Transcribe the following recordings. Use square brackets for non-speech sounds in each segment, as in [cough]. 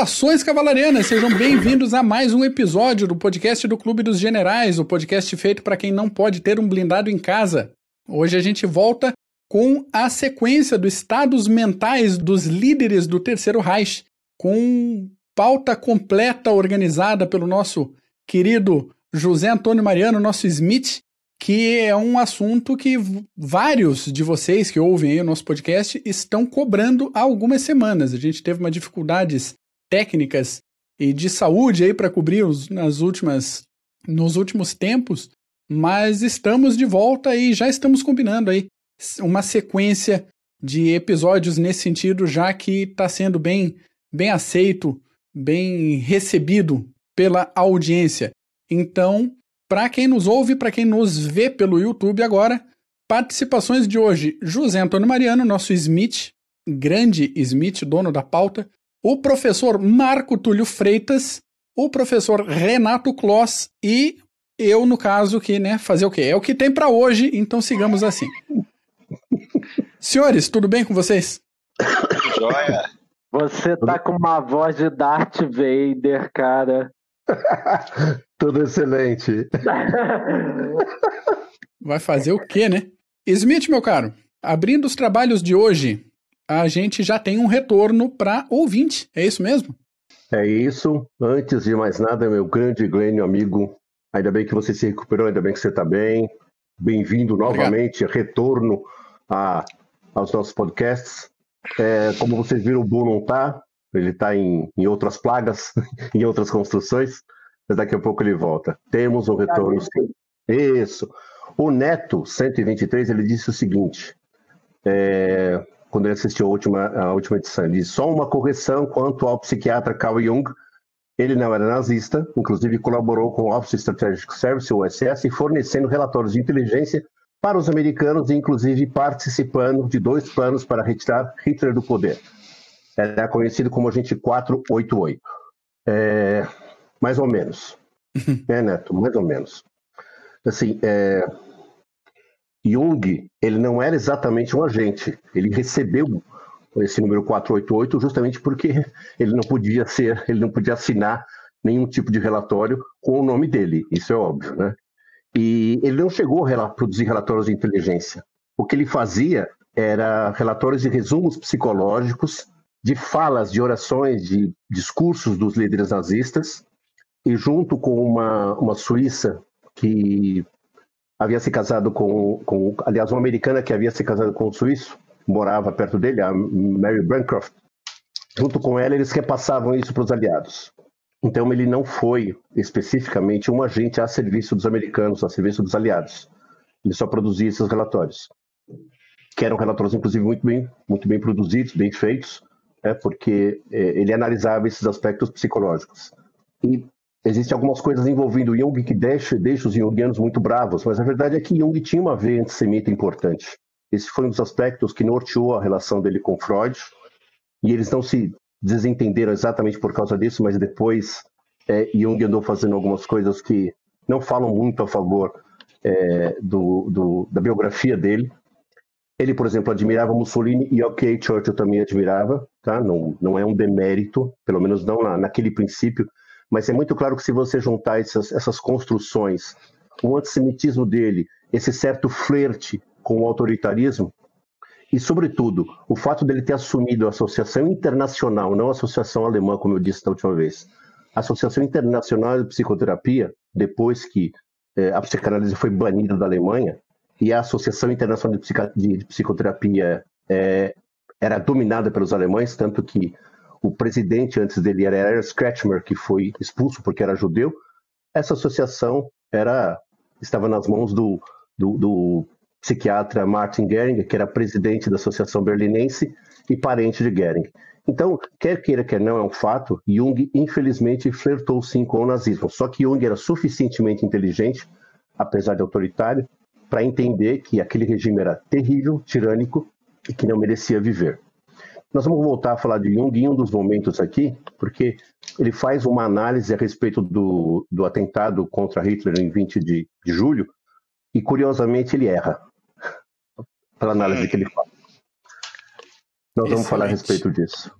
Saudações cavalarianas, sejam bem-vindos a mais um episódio do podcast do Clube dos Generais, o podcast feito para quem não pode ter um blindado em casa. Hoje a gente volta com a sequência dos estados mentais dos líderes do Terceiro Reich, com pauta completa organizada pelo nosso querido José Antônio Mariano, nosso Smith, que é um assunto que vários de vocês que ouvem o nosso podcast estão cobrando há algumas semanas. A gente teve uma dificuldades técnicas e de saúde aí para cobrir os, nas últimas nos últimos tempos, mas estamos de volta e já estamos combinando aí uma sequência de episódios nesse sentido, já que está sendo bem bem aceito, bem recebido pela audiência. Então, para quem nos ouve, para quem nos vê pelo YouTube agora, participações de hoje: José Antônio Mariano, nosso Smith, grande Smith, dono da pauta, o professor Marco Túlio Freitas, o professor Renato Kloss e eu, no caso, que, né, fazer o quê? É o que tem para hoje, então sigamos assim. Senhores, tudo bem com vocês? Joia. Você tá com uma voz de Darth Vader, cara. [laughs] Tudo excelente. Vai fazer o quê, né? Smith, meu caro, abrindo os trabalhos de hoje, a gente já tem um retorno para ouvinte, é isso mesmo? É isso. Antes de mais nada, meu grande Glênio amigo, ainda bem que você se recuperou, ainda bem que você está bem. Bem-vindo novamente, Obrigado. retorno a, aos nossos podcasts. É, como vocês viram, o Bu não está, ele está em, em outras plagas, [laughs] em outras construções, mas daqui a pouco ele volta. Temos um retorno. Isso. O Neto 123 ele disse o seguinte: é, quando ele assistiu a última, a última edição, ele disse só uma correção quanto ao psiquiatra Carl Jung. Ele não era nazista, inclusive colaborou com o Office Strategic Service, o OSS, fornecendo relatórios de inteligência para os americanos, inclusive participando de dois planos para retirar Hitler do poder era conhecido como agente 488. É, mais ou menos. [laughs] é, Neto? Mais ou menos. Assim, é, Jung, ele não era exatamente um agente. Ele recebeu esse número 488 justamente porque ele não podia ser, ele não podia assinar nenhum tipo de relatório com o nome dele. Isso é óbvio, né? E ele não chegou a produzir relatórios de inteligência. O que ele fazia era relatórios e resumos psicológicos de falas, de orações, de discursos dos líderes nazistas, e junto com uma, uma suíça que havia se casado com, com, aliás, uma americana que havia se casado com um suíço, morava perto dele, a Mary Bancroft. Junto com ela, eles repassavam isso para os aliados. Então, ele não foi especificamente um agente a serviço dos americanos, a serviço dos aliados. Ele só produzia esses relatórios, que eram relatórios, inclusive, muito bem, muito bem produzidos, bem feitos, é porque é, ele analisava esses aspectos psicológicos. E existem algumas coisas envolvendo Jung que deixam deixa os jungianos muito bravos, mas a verdade é que Jung tinha uma veia antissemita importante. Esse foi um dos aspectos que norteou a relação dele com Freud, e eles não se desentenderam exatamente por causa disso, mas depois é, Jung andou fazendo algumas coisas que não falam muito a favor é, do, do, da biografia dele, ele, por exemplo, admirava Mussolini e ok, Churchill também admirava, tá? Não, não é um demérito, pelo menos não na, naquele princípio, mas é muito claro que se você juntar essas, essas construções, o antissemitismo dele, esse certo flerte com o autoritarismo, e, sobretudo, o fato dele ter assumido a Associação Internacional, não a Associação Alemã, como eu disse da última vez, a Associação Internacional de Psicoterapia, depois que eh, a psicanálise foi banida da Alemanha, e a Associação Internacional de, Psica, de Psicoterapia é, era dominada pelos alemães, tanto que o presidente antes dele era Ernst Kretschmer, que foi expulso porque era judeu. Essa associação era estava nas mãos do, do, do psiquiatra Martin Gering, que era presidente da Associação Berlinense e parente de Gering. Então, quer queira, quer não, é um fato, Jung, infelizmente, flertou sim com o nazismo. Só que Jung era suficientemente inteligente, apesar de autoritário, para entender que aquele regime era terrível, tirânico e que não merecia viver. Nós vamos voltar a falar de Jung em um dos momentos aqui, porque ele faz uma análise a respeito do, do atentado contra Hitler em 20 de, de julho, e curiosamente ele erra pela análise que ele faz. Nós vamos falar a respeito disso.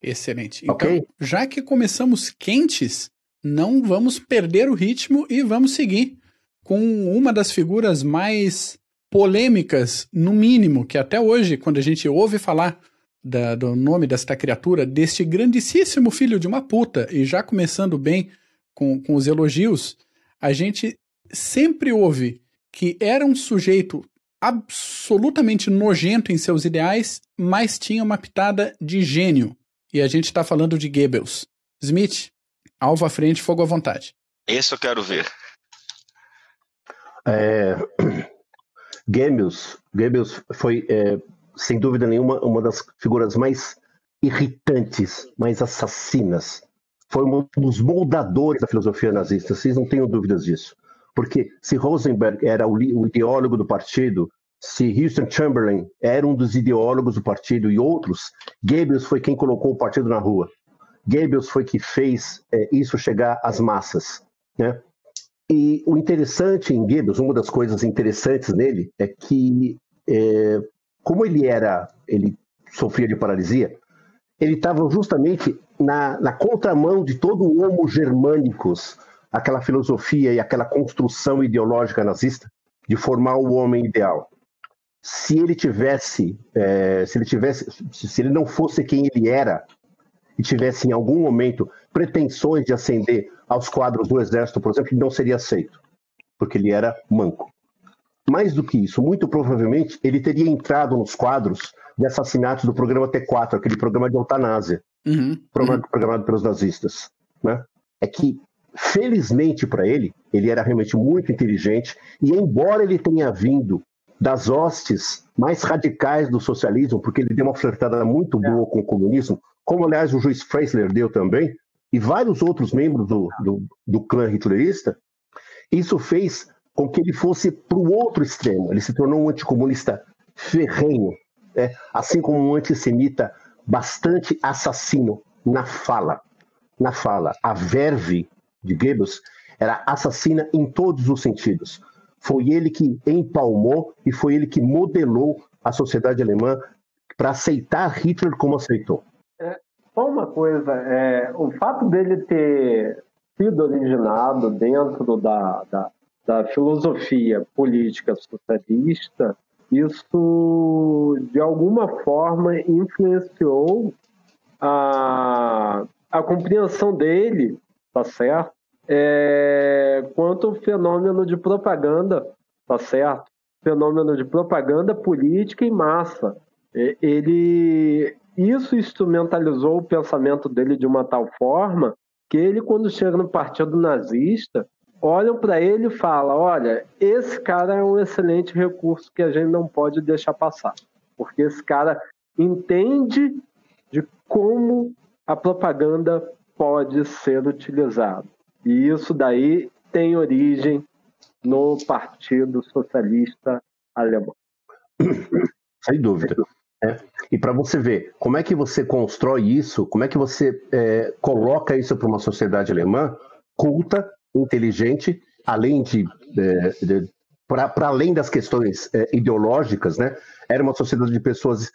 Excelente. Então, okay? já que começamos quentes, não vamos perder o ritmo e vamos seguir com uma das figuras mais polêmicas, no mínimo, que até hoje, quando a gente ouve falar da, do nome desta criatura, deste grandíssimo filho de uma puta, e já começando bem com, com os elogios, a gente sempre ouve que era um sujeito absolutamente nojento em seus ideais, mas tinha uma pitada de gênio. E a gente está falando de Goebbels. Smith, alvo à frente, fogo à vontade. Esse eu quero ver. É... [clears throat] Goebbels, Goebbels foi, é, sem dúvida nenhuma, uma das figuras mais irritantes, mais assassinas. Foi um dos moldadores da filosofia nazista, vocês não tenham dúvidas disso. Porque se Rosenberg era o, ideólogo do partido, se Houston Chamberlain era um dos ideólogos do partido e outros, Goebbels foi quem colocou o partido na rua. Goebbels foi que fez é, isso chegar às massas. Né? E o interessante em Goebbels, uma das coisas interessantes nele, é que, é, como ele era, ele sofria de paralisia, ele estava justamente na, na contramão de todo o homo germânicos, aquela filosofia e aquela construção ideológica nazista de formar o homem ideal. Se ele tivesse, é, se ele tivesse, se ele não fosse quem ele era e tivesse em algum momento pretensões de ascender aos quadros do exército, por exemplo, ele não seria aceito, porque ele era manco. Mais do que isso, muito provavelmente ele teria entrado nos quadros de assassinatos do programa T4, aquele programa de eutanásia, uhum, programado, uhum. programado pelos nazistas. Né? É que, felizmente para ele, ele era realmente muito inteligente, e embora ele tenha vindo das hostes mais radicais do socialismo, porque ele deu uma flertada muito boa é. com o comunismo, como aliás o juiz Freisler deu também, e vários outros membros do, do, do clã hitlerista, isso fez com que ele fosse para o outro extremo. Ele se tornou um anticomunista ferrenho, né? assim como um antissemita bastante assassino na fala. Na fala, a verve de Goebbels era assassina em todos os sentidos. Foi ele que empalmou e foi ele que modelou a sociedade alemã para aceitar Hitler como aceitou. É, só uma coisa, é, o fato dele ter sido originado dentro da, da, da filosofia política socialista, isso de alguma forma influenciou a, a compreensão dele, tá certo? É, quanto ao fenômeno de propaganda, tá certo? Fenômeno de propaganda política em massa. É, ele isso instrumentalizou o pensamento dele de uma tal forma que ele, quando chega no partido nazista, olham para ele e falam: olha, esse cara é um excelente recurso que a gente não pode deixar passar, porque esse cara entende de como a propaganda pode ser utilizada. E isso daí tem origem no Partido Socialista Alemão. [coughs] Sem dúvida. É. E para você ver como é que você constrói isso, como é que você é, coloca isso para uma sociedade alemã culta, inteligente, além de, é, de para além das questões é, ideológicas, né? Era uma sociedade de pessoas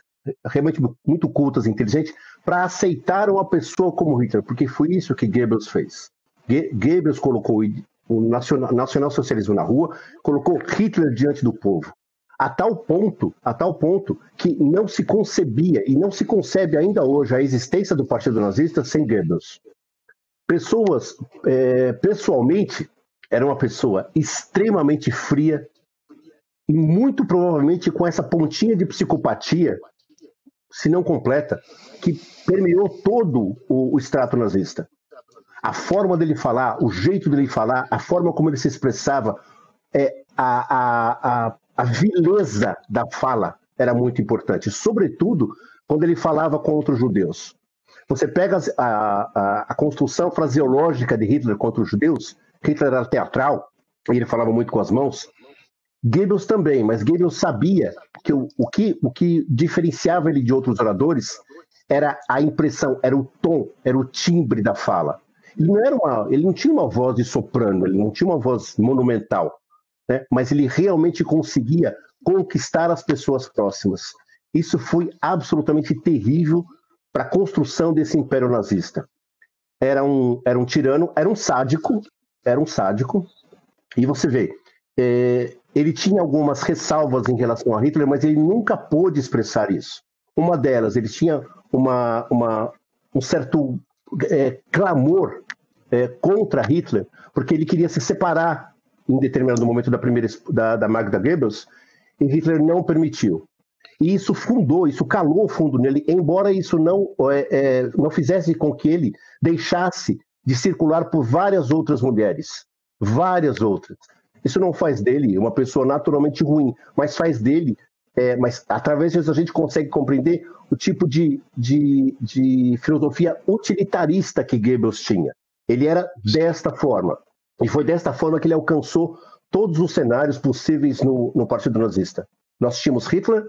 realmente muito cultas, inteligentes, para aceitar uma pessoa como Hitler, porque foi isso que Goebbels fez. Goebbels colocou o nacional-socialismo na rua, colocou Hitler diante do povo a tal ponto, a tal ponto que não se concebia e não se concebe ainda hoje a existência do Partido Nazista sem Goebbels. Pessoas, é, pessoalmente, era uma pessoa extremamente fria e muito provavelmente com essa pontinha de psicopatia, se não completa, que permeou todo o, o extrato nazista. A forma dele falar, o jeito dele falar, a forma como ele se expressava, é, a, a, a a vileza da fala era muito importante, sobretudo quando ele falava contra os judeus. Você pega a, a, a construção fraseológica de Hitler contra os judeus, Hitler era teatral, e ele falava muito com as mãos. Goebbels também, mas Goebbels sabia que o, o, que o que diferenciava ele de outros oradores era a impressão, era o tom, era o timbre da fala. Ele não, era uma, ele não tinha uma voz de soprano, ele não tinha uma voz monumental né? mas ele realmente conseguia conquistar as pessoas próximas. Isso foi absolutamente terrível para a construção desse império nazista. Era um, era um tirano, era um sádico, era um sádico, e você vê, é, ele tinha algumas ressalvas em relação a Hitler, mas ele nunca pôde expressar isso. Uma delas, ele tinha uma, uma um certo é, clamor é, contra Hitler, porque ele queria se separar em determinado momento da primeira da, da Magda Goebbels, e Hitler não permitiu. E isso fundou, isso calou fundo nele, embora isso não, é, é, não fizesse com que ele deixasse de circular por várias outras mulheres. Várias outras. Isso não faz dele uma pessoa naturalmente ruim, mas faz dele, é, mas através disso a gente consegue compreender o tipo de, de, de filosofia utilitarista que Goebbels tinha. Ele era desta forma. E foi desta forma que ele alcançou todos os cenários possíveis no, no Partido Nazista. Nós tínhamos Hitler,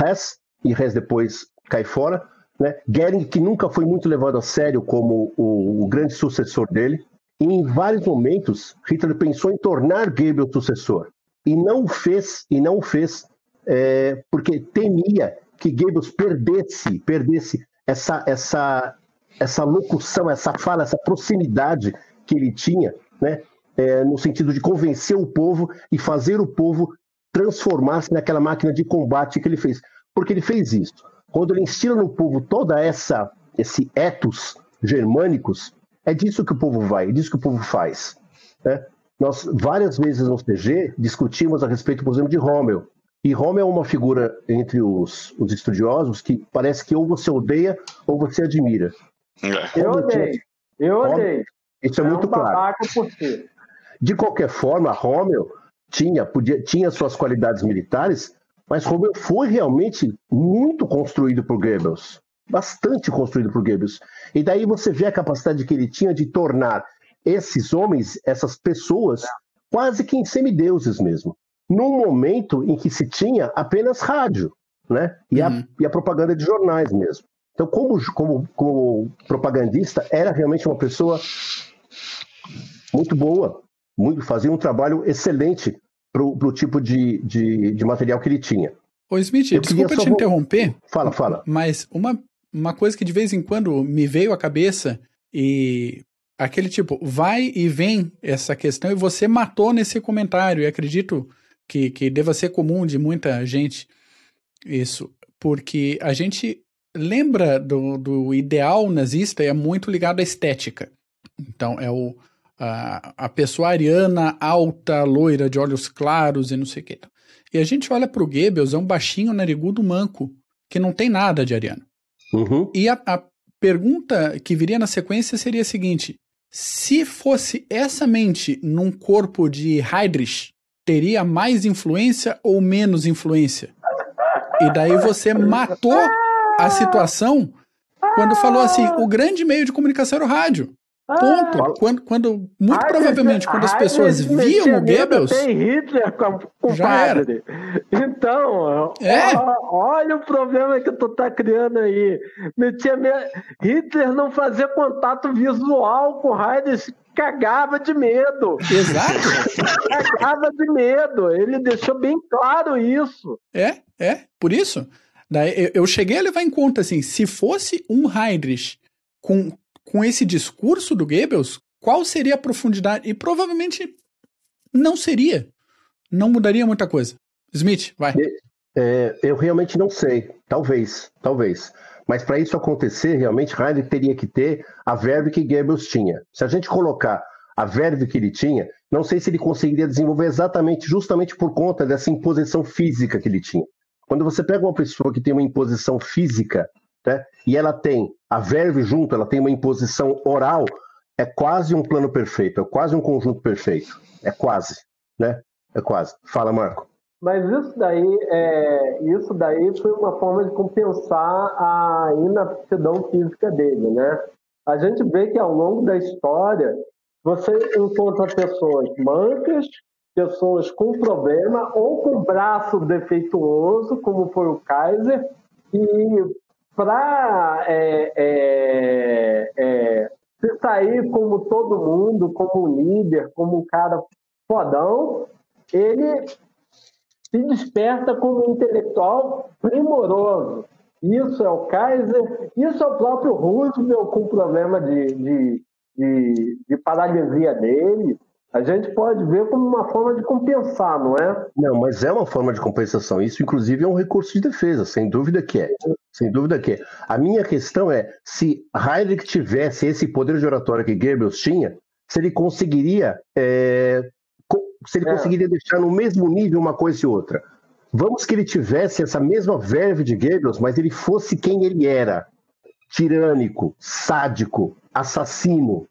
Hess, e Hess depois cai fora, né? Goering, que nunca foi muito levado a sério como o, o grande sucessor dele, e em vários momentos Hitler pensou em tornar Goebbels sucessor, e não fez, e não fez, é, porque temia que Goebbels perdesse, perdesse essa, essa, essa locução, essa fala, essa proximidade que ele tinha, né? É, no sentido de convencer o povo e fazer o povo transformar-se naquela máquina de combate que ele fez. Porque ele fez isso. Quando ele instila no povo toda essa esse ethos germânicos, é disso que o povo vai, é disso que o povo faz. Né? Nós várias vezes no CG discutimos a respeito, por exemplo, de Rommel. E Rommel é uma figura entre os, os estudiosos que parece que ou você odeia ou você admira. É. Eu odeio. Eu odeio. Isso é, é muito um claro. Por si. De qualquer forma, Rommel tinha, podia, tinha suas qualidades militares, mas Rommel foi realmente muito construído por Goebbels. Bastante construído por Goebbels. E daí você vê a capacidade que ele tinha de tornar esses homens, essas pessoas, quase que em semideuses mesmo. Num momento em que se tinha apenas rádio, né? E, uhum. a, e a propaganda de jornais mesmo. Então, como, como, como propagandista, era realmente uma pessoa muito boa, muito, fazia um trabalho excelente para o tipo de, de, de, material que ele tinha. Ô Smith, Eu desculpa te interromper. Fala, fala. Mas uma, uma coisa que de vez em quando me veio à cabeça e aquele tipo, vai e vem essa questão e você matou nesse comentário, e acredito que, que deva ser comum de muita gente isso, porque a gente lembra do, do ideal nazista é muito ligado à estética. Então, é o, a, a pessoa ariana, alta, loira, de olhos claros e não sei o que. E a gente olha para o Goebbels, é um baixinho, narigudo, manco, que não tem nada de ariano. Uhum. E a, a pergunta que viria na sequência seria a seguinte: se fosse essa mente num corpo de Heydrich, teria mais influência ou menos influência? E daí você matou a situação quando falou assim: o grande meio de comunicação era o rádio. Ponto. Ah, quando, quando, muito provavelmente, quando as pessoas viam o Goebbels. Tem Hitler com, já padre. Era. Então, é. ó, olha o problema que tu tá criando aí. Metia me... Hitler não fazia contato visual com Heidegger, cagava de medo. Exato. [laughs] cagava de medo. Ele deixou bem claro isso. É, é, por isso. Daí eu cheguei a levar em conta assim, se fosse um Heydrich com com esse discurso do Goebbels, qual seria a profundidade? E provavelmente não seria. Não mudaria muita coisa. Smith, vai. É, eu realmente não sei. Talvez, talvez. Mas para isso acontecer, realmente, Heidegger teria que ter a verve que Goebbels tinha. Se a gente colocar a verve que ele tinha, não sei se ele conseguiria desenvolver exatamente, justamente por conta dessa imposição física que ele tinha. Quando você pega uma pessoa que tem uma imposição física né? e ela tem a verve junto, ela tem uma imposição oral, é quase um plano perfeito, é quase um conjunto perfeito. É quase, né? É quase. Fala, Marco. Mas isso daí, é, isso daí foi uma forma de compensar a inaptidão física dele, né? A gente vê que ao longo da história você encontra pessoas mancas, pessoas com problema ou com braço defeituoso, como foi o Kaiser, e para é, é, é, se sair como todo mundo, como líder, como um cara fodão, ele se desperta como um intelectual primoroso. isso é o Kaiser, isso é o próprio Roosevelt com problema de, de, de, de paralisia dele. A gente pode ver como uma forma de compensar, não é? Não, mas é uma forma de compensação. Isso, inclusive, é um recurso de defesa, sem dúvida que é. Sem dúvida que é. A minha questão é se Hayek tivesse esse poder de oratória que Goebbels tinha, se ele conseguiria, é, se ele é. conseguiria deixar no mesmo nível uma coisa e outra. Vamos que ele tivesse essa mesma verve de Goebbels, mas ele fosse quem ele era: tirânico, sádico, assassino.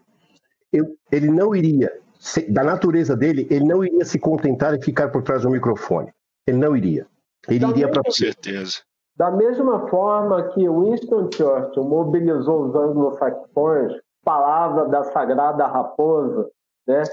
Eu, ele não iria, da natureza dele, ele não iria se contentar em ficar por trás do microfone. Ele não iria. Ele iria para. Com certeza. Da mesma forma que Winston Churchill mobilizou os anglo-saxões, palavra da sagrada raposa, né,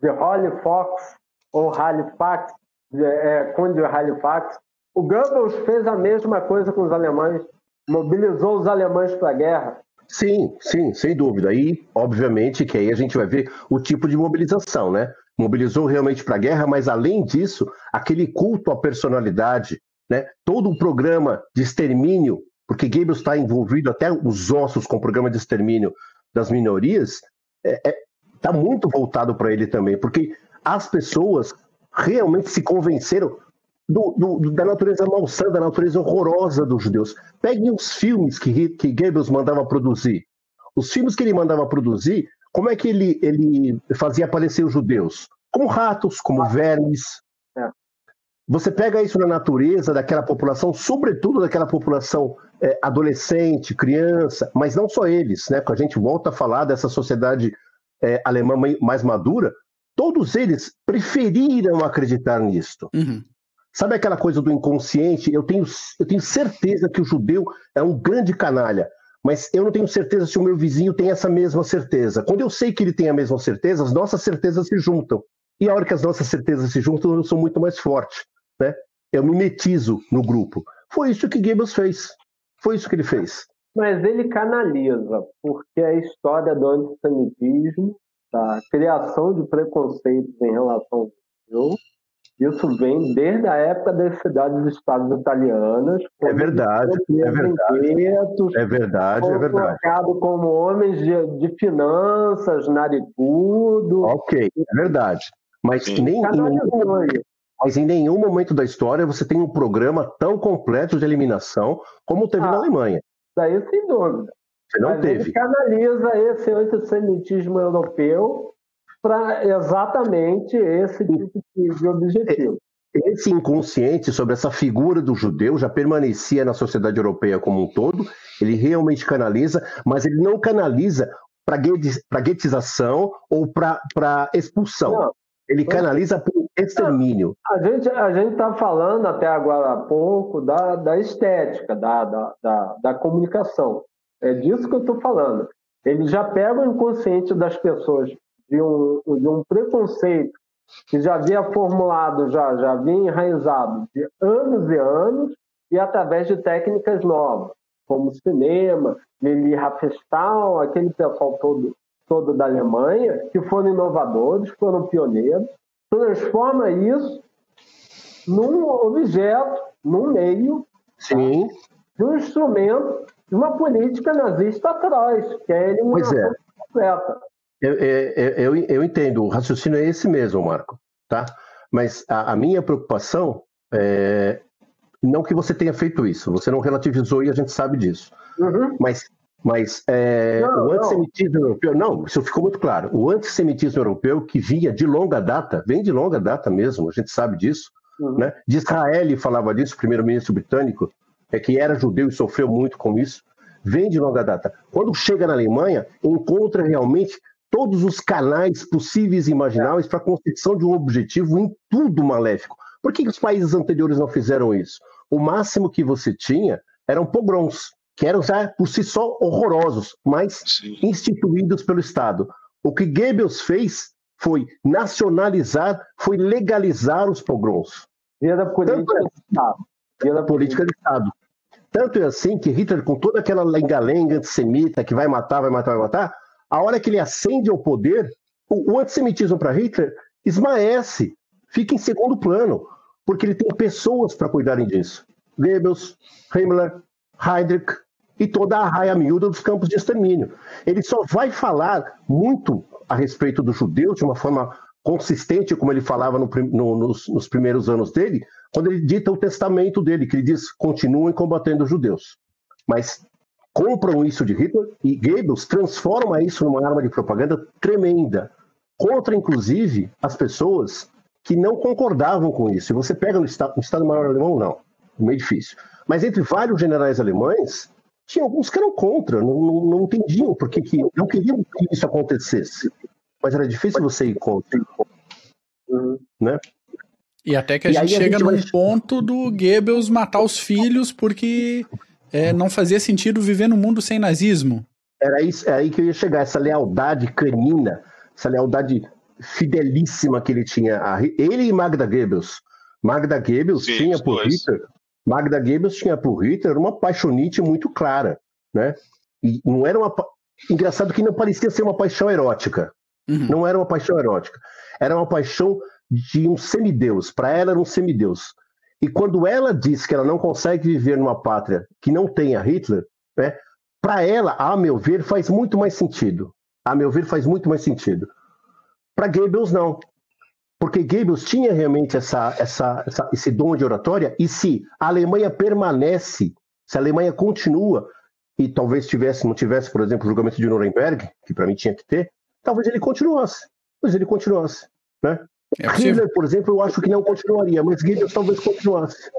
de Holly Fox ou Halifax, é, Conde Halifax, o Goebbels fez a mesma coisa com os alemães, mobilizou os alemães para a guerra. Sim, sim, sem dúvida. E, obviamente, que aí a gente vai ver o tipo de mobilização, né? Mobilizou realmente para a guerra, mas além disso, aquele culto à personalidade, né? Todo o programa de extermínio, porque Goebbels está envolvido até os ossos com o programa de extermínio das minorias, está é, é, tá muito voltado para ele também, porque as pessoas realmente se convenceram do, do, da natureza malsã, da natureza horrorosa dos judeus. Peguem os filmes que, que Goebbels mandava produzir. Os filmes que ele mandava produzir, como é que ele, ele fazia aparecer os judeus? Como ratos, como vermes. É. Você pega isso na natureza daquela população, sobretudo daquela população é, adolescente, criança, mas não só eles, né? Quando a gente volta a falar dessa sociedade é, alemã mais madura, todos eles preferiram acreditar nisto. Uhum. Sabe aquela coisa do inconsciente? Eu tenho, eu tenho certeza que o judeu é um grande canalha, mas eu não tenho certeza se o meu vizinho tem essa mesma certeza. Quando eu sei que ele tem a mesma certeza, as nossas certezas se juntam. E a hora que as nossas certezas se juntam, eu sou muito mais forte. Né? Eu mimetizo no grupo. Foi isso que Goebbels fez. Foi isso que ele fez. Mas ele canaliza, porque a história do antissemitismo, da criação de preconceitos em relação ao judeu, isso vem desde a época das cidades-estados italianas. É verdade, é verdade. É verdade, é verdade. como homens de, de finanças, narigudo. Ok, é verdade. Mas nem, em, mas em nenhum momento da história você tem um programa tão completo de eliminação como teve ah, na Alemanha. Daí sem dúvida. Você não mas teve. Ele canaliza esse antissemitismo europeu para exatamente esse tipo de objetivo. Esse inconsciente sobre essa figura do judeu já permanecia na sociedade europeia como um todo, ele realmente canaliza, mas ele não canaliza para guetização ou para expulsão. Não. Ele canaliza para extermínio. A gente a gente está falando até agora há pouco da, da estética, da, da, da, da comunicação. É disso que eu estou falando. Ele já pega o inconsciente das pessoas de um, de um preconceito que já havia formulado, já, já havia enraizado de anos e anos, e através de técnicas novas, como cinema, Lili Riefenstahl, aquele pessoal todo, todo da Alemanha, que foram inovadores, foram pioneiros, transforma isso num objeto, num meio, Sim. de um instrumento de uma política nazista atroz, que é a eliminação é. completa. Eu, eu, eu, entendo, o raciocínio é esse mesmo, Marco, tá? Mas a, a minha preocupação é não que você tenha feito isso, você não relativizou e a gente sabe disso. Uhum. Mas, mas é, não, o antissemitismo não. europeu, não, isso ficou muito claro. O antissemitismo europeu, que vinha de longa data, vem de longa data mesmo, a gente sabe disso. Uhum. Né? De Israel falava disso, o primeiro-ministro britânico, é que era judeu e sofreu muito com isso, vem de longa data. Quando chega na Alemanha, encontra realmente todos os canais possíveis e imagináveis para a construção de um objetivo em tudo maléfico. Por que os países anteriores não fizeram isso? O máximo que você tinha eram pogroms, que eram já por si só horrorosos, mas Sim. instituídos pelo Estado. O que Goebbels fez foi nacionalizar, foi legalizar os pogroms. Via da política é, do Estado. Via da política do Estado. Tanto é assim que Hitler, com toda aquela lenga-lenga antissemita que vai matar, vai matar, vai matar, a hora que ele ascende ao poder, o, o antissemitismo para Hitler esmaece, fica em segundo plano, porque ele tem pessoas para cuidarem disso. Goebbels, Himmler, Heydrich e toda a raia miúda dos campos de extermínio. Ele só vai falar muito a respeito dos judeus de uma forma consistente, como ele falava no, no, nos, nos, primeiros anos dele, quando ele dita o testamento dele, que ele diz: continuem combatendo os judeus. Mas compram isso de Hitler e Goebbels transforma isso numa arma de propaganda tremenda, contra inclusive as pessoas que não concordavam com isso. E você pega no Estado, no Estado Maior Alemão, não, meio difícil. Mas entre vários generais alemães, tinha alguns que eram contra, não, não, não entendiam por que, não queriam que isso acontecesse. Mas era difícil você ir contra. Né? E até que a e gente chega a gente num vai... ponto do Goebbels matar os filhos porque é, não fazia sentido viver num mundo sem nazismo. Era isso, é aí que eu ia chegar, essa lealdade canina, essa lealdade fidelíssima que ele tinha. A, ele e Magda Goebbels. Magda Goebbels Sim, tinha por dois. Hitler Magda Goebbels tinha o Hitler uma paixonite muito clara, né? E não era uma engraçado que não parecia ser uma paixão erótica. Uhum. Não era uma paixão erótica. Era uma paixão de um semideus. Para ela era um semideus. E quando ela diz que ela não consegue viver numa pátria que não tenha Hitler, né? Para ela, a meu ver, faz muito mais sentido. A meu ver, faz muito mais sentido. Para Goebbels, não porque Goebbels tinha realmente essa, essa, essa, esse dom de oratória, e se a Alemanha permanece, se a Alemanha continua, e talvez tivesse, não tivesse, por exemplo, o julgamento de Nuremberg, que para mim tinha que ter, talvez ele continuasse. Talvez ele continuasse. Né? É Hitler, por exemplo, eu acho que não continuaria, mas Goebbels talvez continuasse.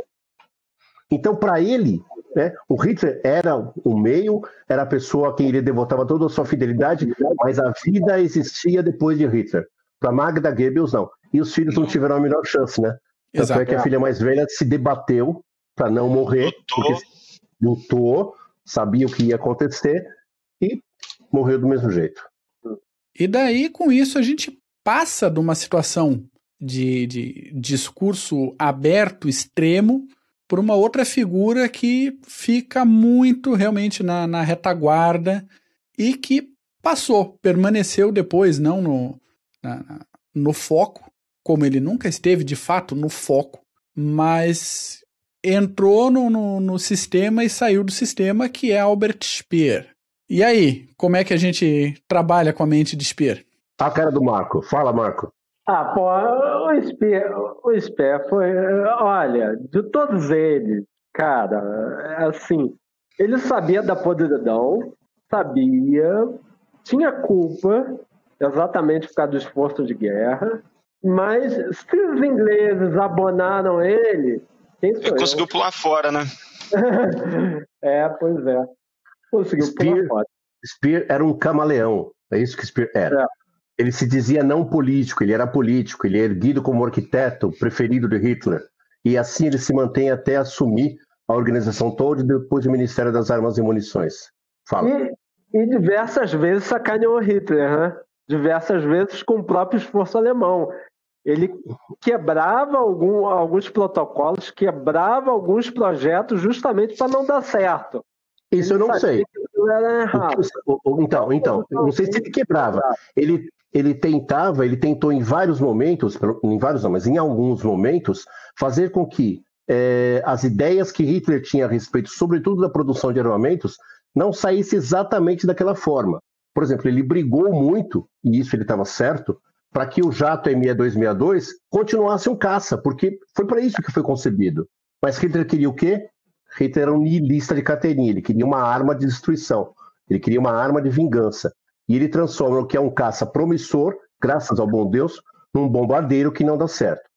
Então, para ele, né, o Hitler era o meio, era a pessoa a quem ele devotava toda a sua fidelidade, mas a vida existia depois de Hitler. Para Magda Goebbels, não. E os filhos não tiveram a melhor chance, né? Tanto Exato. é que a filha mais velha se debateu para não morrer, lutou. porque lutou, sabia o que ia acontecer e morreu do mesmo jeito. E daí, com isso, a gente passa de uma situação de, de discurso aberto, extremo, por uma outra figura que fica muito realmente na, na retaguarda e que passou, permaneceu depois, não no, na, no foco, como ele nunca esteve de fato no foco, mas entrou no, no, no sistema e saiu do sistema, que é Albert Speer. E aí, como é que a gente trabalha com a mente de Speer? A cara do Marco. Fala, Marco. Ah, pô, o Speer, o Speer foi. Olha, de todos eles, cara, assim, ele sabia da podridão, sabia, tinha culpa, exatamente por causa do esforço de guerra, mas se os ingleses abonaram ele, quem sou ele conseguiu pular fora, né? [laughs] é, pois é. Conseguiu Spear, pular fora. Spear era um camaleão. É isso que Spear era. É. Ele se dizia não político, ele era político, ele é erguido como arquiteto preferido de Hitler. E assim ele se mantém até assumir a organização toda depois do Ministério das Armas e Munições. Fala. E, e diversas vezes sacaneou Hitler, né? Diversas vezes com o próprio esforço alemão ele quebrava algum, alguns protocolos, quebrava alguns projetos justamente para não dar certo. Isso ele eu não sei. Então, então, não sei se ele quebrava. Ele, ele tentava, ele tentou em vários momentos, em vários não, mas em alguns momentos, fazer com que é, as ideias que Hitler tinha a respeito, sobretudo da produção de armamentos, não saísse exatamente daquela forma. Por exemplo, ele brigou muito, e isso ele estava certo, para que o jato M6262 continuasse um caça, porque foi para isso que foi concebido. Mas Hitler queria o quê? Hitler era um nihilista de carteirinha, ele queria uma arma de destruição, ele queria uma arma de vingança. E ele transforma o que é um caça promissor, graças ao bom Deus, num bombardeiro que não dá certo.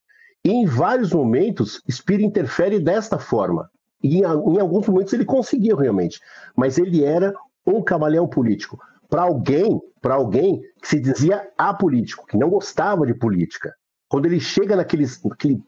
E em vários momentos, Speer interfere desta forma. E em, em alguns momentos ele conseguiu realmente. Mas ele era um camaleão político para alguém, para alguém que se dizia apolítico, que não gostava de política. Quando ele chega naqueles, naquele,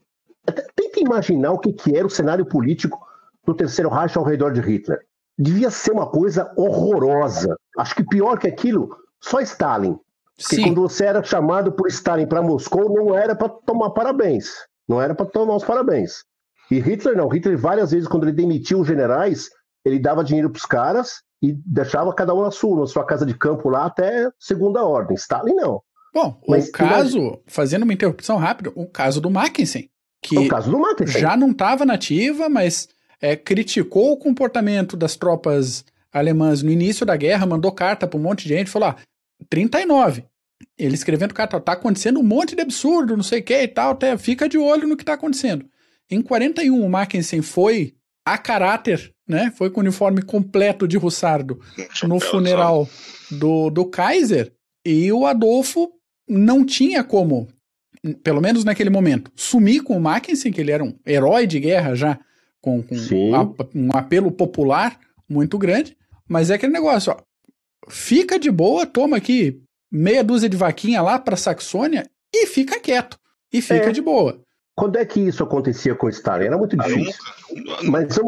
tenta imaginar o que, que era o cenário político do terceiro Reich ao redor de Hitler. Devia ser uma coisa horrorosa. Acho que pior que aquilo, só Stalin. Porque Sim. quando você era chamado por Stalin para Moscou, não era para tomar parabéns. Não era para tomar os parabéns. E Hitler não. Hitler, várias vezes, quando ele demitiu os generais, ele dava dinheiro para os caras e deixava cada um na sua, na sua casa de campo lá até segunda ordem. Stalin não. Bom, Mas, o caso, imagina... fazendo uma interrupção rápida, o caso do Mackensen, que o caso do Mackensen. já não estava nativa, mas é, criticou o comportamento das tropas alemãs no início da guerra, mandou carta para um monte de gente, falou: ah, 39. Ele escrevendo carta, tá acontecendo um monte de absurdo, não sei o que e tal, até fica de olho no que tá acontecendo. Em 41, o Mackensen foi a caráter, né? Foi com o uniforme completo de Russardo no funeral do, do Kaiser e o Adolfo não tinha como, pelo menos naquele momento, sumir com o Mackensen, que ele era um herói de guerra já, com, com um apelo popular muito grande. Mas é aquele negócio, ó. Fica de boa, toma aqui meia dúzia de vaquinha lá para Saxônia e fica quieto. E fica é. de boa. Quando é que isso acontecia com Stalin? Era muito difícil. Mas.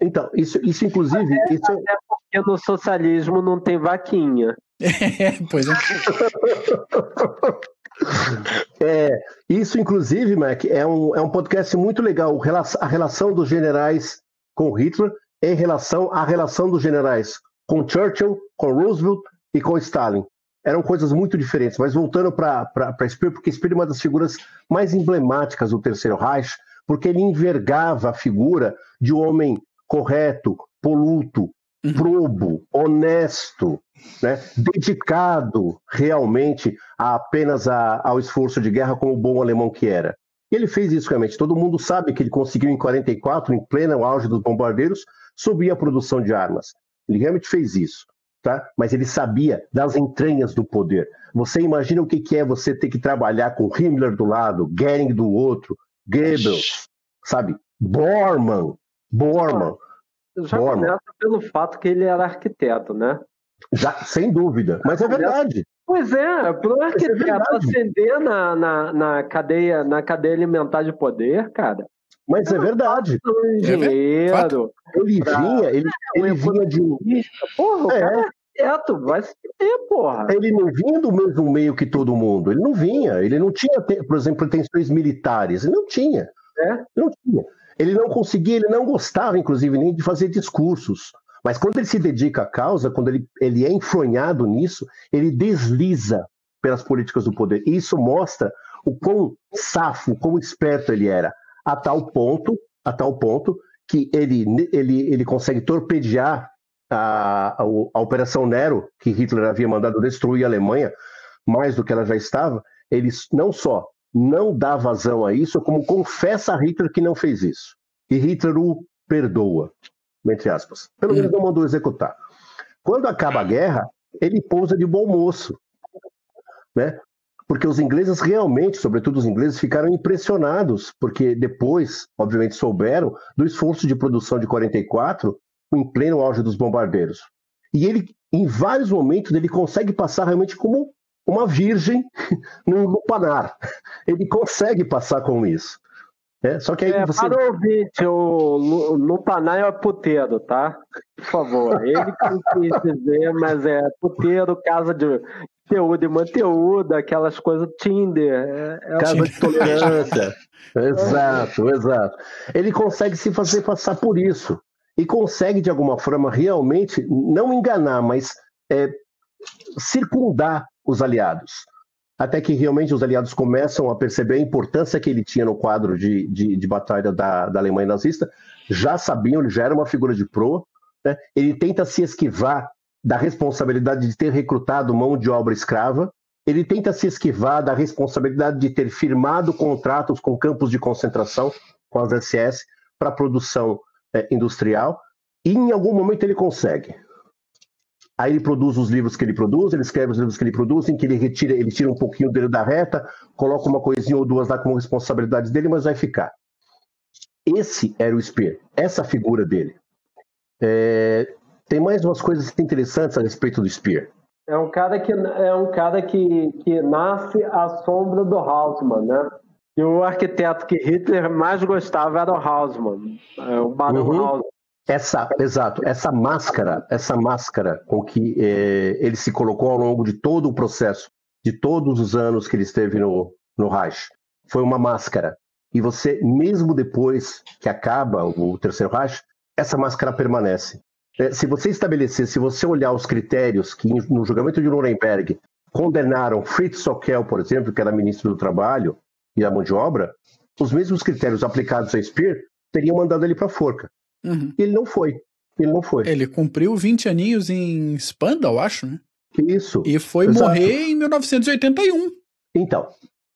Então, isso, isso inclusive. Até, isso... até porque no socialismo não tem vaquinha. [laughs] É, pois é. [laughs] é. Isso, inclusive, Mac, é um, é um podcast muito legal. A relação dos generais com Hitler em relação à relação dos generais com Churchill, com Roosevelt e com Stalin. Eram coisas muito diferentes, mas voltando para Speer, porque Speer é uma das figuras mais emblemáticas do Terceiro Reich, porque ele envergava a figura de um homem correto, poluto, uhum. probo, honesto, né? dedicado realmente a apenas a, ao esforço de guerra como bom alemão que era. E ele fez isso realmente. Todo mundo sabe que ele conseguiu em 44, em pleno auge dos bombardeiros, subir a produção de armas. Ele realmente fez isso. Tá? Mas ele sabia das entranhas do poder. Você imagina o que, que é você ter que trabalhar com Himmler do lado, Goering do outro, Goebbels, sabe? Bormann, Bormann. Já Bormann. começa pelo fato que ele era arquiteto, né? Já, sem dúvida, mas é verdade. Pois é, para o é arquiteto é ascender na, na, na, cadeia, na cadeia alimentar de poder, cara, mas é verdade. Um engenheiro. Ele vinha, ele, é, ele vinha de. Porra, o é. cara é quieto, vai se ter, porra. Ele não vinha do mesmo meio que todo mundo. Ele não vinha. Ele não tinha, por exemplo, pretensões militares. Ele não tinha. É? Não tinha. Ele não conseguia, ele não gostava, inclusive, nem de fazer discursos. Mas quando ele se dedica à causa, quando ele, ele é enfronhado nisso, ele desliza pelas políticas do poder. E isso mostra o quão safo, quão esperto ele era a tal ponto, a tal ponto que ele, ele, ele consegue torpedear a, a, a Operação Nero, que Hitler havia mandado destruir a Alemanha, mais do que ela já estava, ele não só não dá vazão a isso, como confessa a Hitler que não fez isso. E Hitler o perdoa, entre aspas. Pelo menos não mandou executar. Quando acaba a guerra, ele pousa de bom moço. Né? porque os ingleses realmente, sobretudo os ingleses, ficaram impressionados, porque depois, obviamente, souberam do esforço de produção de 44 em pleno auge dos bombardeiros. E ele, em vários momentos, ele consegue passar realmente como uma virgem [laughs] no lupanar. Ele consegue passar com isso. É, só que aí é, você... Para ouvinte, o Lupanar é puteiro, tá? Por favor. Ele que quis dizer, mas é puteiro, casa de, conteúdo e manteúdo, aquelas coisas Tinder. É, é Casa de tolerância. [laughs] exato, exato. Ele consegue se fazer passar por isso. E consegue, de alguma forma, realmente não enganar, mas é, circundar os aliados. Até que realmente os aliados começam a perceber a importância que ele tinha no quadro de, de, de batalha da, da Alemanha nazista. Já sabiam, ele já era uma figura de proa. Né? Ele tenta se esquivar da responsabilidade de ter recrutado mão de obra escrava, ele tenta se esquivar da responsabilidade de ter firmado contratos com campos de concentração, com as SS, para produção é, industrial, e em algum momento ele consegue. Aí ele produz os livros que ele produz, ele escreve os livros que ele produz, em que ele retira, ele tira um pouquinho dele da reta, coloca uma coisinha ou duas lá como responsabilidade dele, mas vai ficar. Esse era o Spear, essa figura dele. É, tem mais umas coisas interessantes a respeito do Spear. É um cara que é um cara que, que nasce à sombra do Hausmann, né? E o arquiteto que Hitler mais gostava era o Hausmann, é, o Baron uhum. Hausmann. Essa, exato, essa máscara, essa máscara com que é, ele se colocou ao longo de todo o processo, de todos os anos que ele esteve no, no Reich, foi uma máscara. E você, mesmo depois que acaba o Terceiro Reich, essa máscara permanece. É, se você estabelecer, se você olhar os critérios que no julgamento de Nuremberg condenaram Fritz Sockel, por exemplo, que era ministro do Trabalho e da Mão de Obra, os mesmos critérios aplicados a Speer teriam mandado ele para a forca. Uhum. Ele não foi. Ele não foi. Ele cumpriu 20 aninhos em Spandau, acho, né? Isso. E foi Exato. morrer em 1981. Então,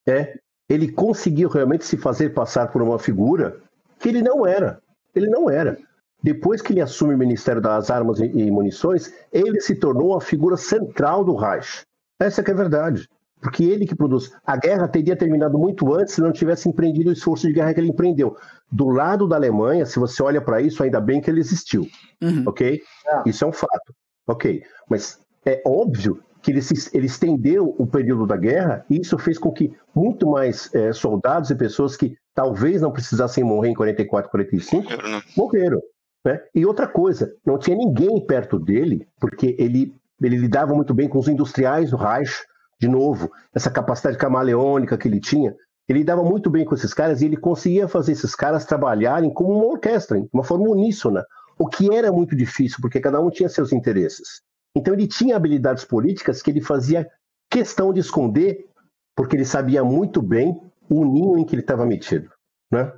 é, ele conseguiu realmente se fazer passar por uma figura que ele não era. Ele não era. Depois que ele assume o Ministério das Armas e Munições, ele se tornou uma figura central do Reich. Essa é a verdade. Porque ele que produz. A guerra teria terminado muito antes se não tivesse empreendido o esforço de guerra que ele empreendeu. Do lado da Alemanha, se você olha para isso, ainda bem que ele existiu. Uhum. Ok? É. Isso é um fato. Ok. Mas é óbvio que ele, se, ele estendeu o período da guerra e isso fez com que muito mais é, soldados e pessoas que talvez não precisassem morrer em 44, 45, morreram. morreram né? E outra coisa, não tinha ninguém perto dele, porque ele, ele lidava muito bem com os industriais do Reich, de novo, essa capacidade camaleônica que ele tinha, ele lidava muito bem com esses caras e ele conseguia fazer esses caras trabalharem como uma orquestra, de uma forma uníssona, o que era muito difícil, porque cada um tinha seus interesses. Então ele tinha habilidades políticas que ele fazia questão de esconder, porque ele sabia muito bem o ninho em que ele estava metido. Né?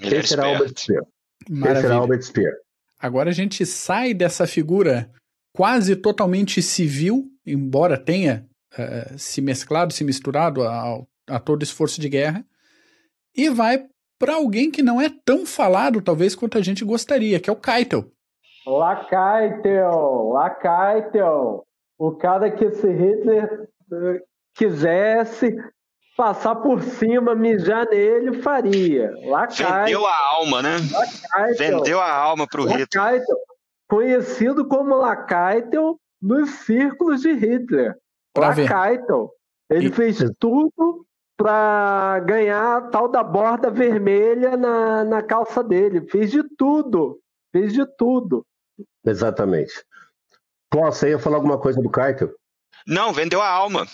Ele Esse era Albert Speer. Esse era Albert Speer. Agora a gente sai dessa figura quase totalmente civil, embora tenha uh, se mesclado, se misturado a, a todo esforço de guerra, e vai para alguém que não é tão falado, talvez, quanto a gente gostaria, que é o Keitel. Lacaitel, Lacaitel, o cara que se Hitler eh, quisesse passar por cima, mijar nele, faria. Lacaitel. Vendeu a alma, né? Lacaitel. Vendeu a alma para o Hitler. Conhecido como Lacaitel nos círculos de Hitler. Lacaitel. Ele e... fez tudo para ganhar a tal da borda vermelha na, na calça dele. Fez de tudo. Fez de tudo. Exatamente. Você ia falar alguma coisa do Keitel? Não, vendeu a alma.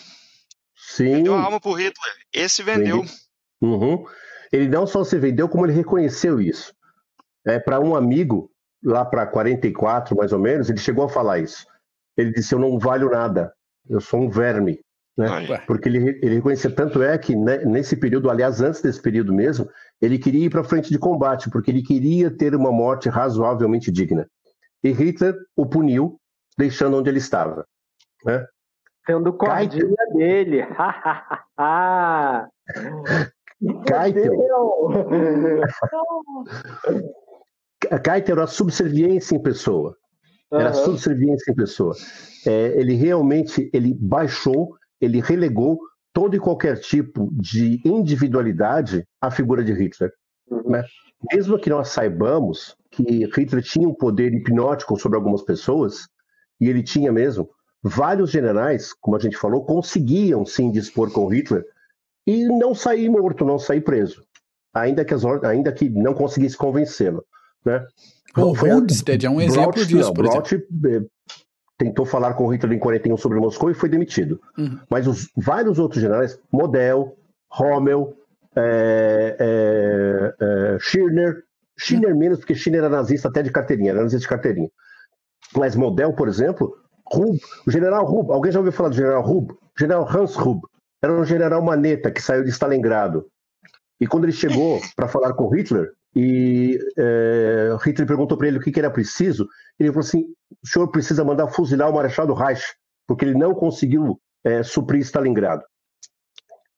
Sim. Vendeu a alma pro Hitler. Esse vendeu. Uhum. Ele não só se vendeu, como ele reconheceu isso. É, para um amigo, lá para 44, mais ou menos, ele chegou a falar isso. Ele disse: Eu não valho nada, eu sou um verme. Né? Porque ele, ele reconhecia, tanto é que né, nesse período, aliás, antes desse período mesmo, ele queria ir para frente de combate, porque ele queria ter uma morte razoavelmente digna. E Hitler o puniu, deixando onde ele estava. Né? Sendo cordinha Keitel. dele. [laughs] Keitel. [laughs] Keitel era subserviência em pessoa. Era uhum. subserviência em pessoa. É, ele realmente ele baixou ele relegou todo e qualquer tipo de individualidade à figura de Hitler. Uhum. Né? Mesmo que nós saibamos que Hitler tinha um poder hipnótico sobre algumas pessoas, e ele tinha mesmo, vários generais, como a gente falou, conseguiam se indispor com Hitler e não sair morto, não sair preso, ainda que, as, ainda que não conseguisse convencê-lo. Né? O Rundstedt é um exemplo disso, não, por Braut, tentou falar com Hitler em 41 sobre Moscou e foi demitido. Uhum. Mas os vários outros generais, Model, Rommel, é, é, é, Schirner, Schirner uhum. menos, porque Schirner era nazista até de carteirinha, era nazista de carteirinha. Mas Model, por exemplo, Rub, o general Rub, alguém já ouviu falar do general Rub? General Hans Rub, era um general maneta que saiu de Stalingrado. E quando ele chegou para falar com Hitler, e é, Hitler perguntou para ele o que, que, era preciso. Ele falou assim: o senhor precisa mandar fuzilar o Marechal do Reich, porque ele não conseguiu é, suprir Stalingrado.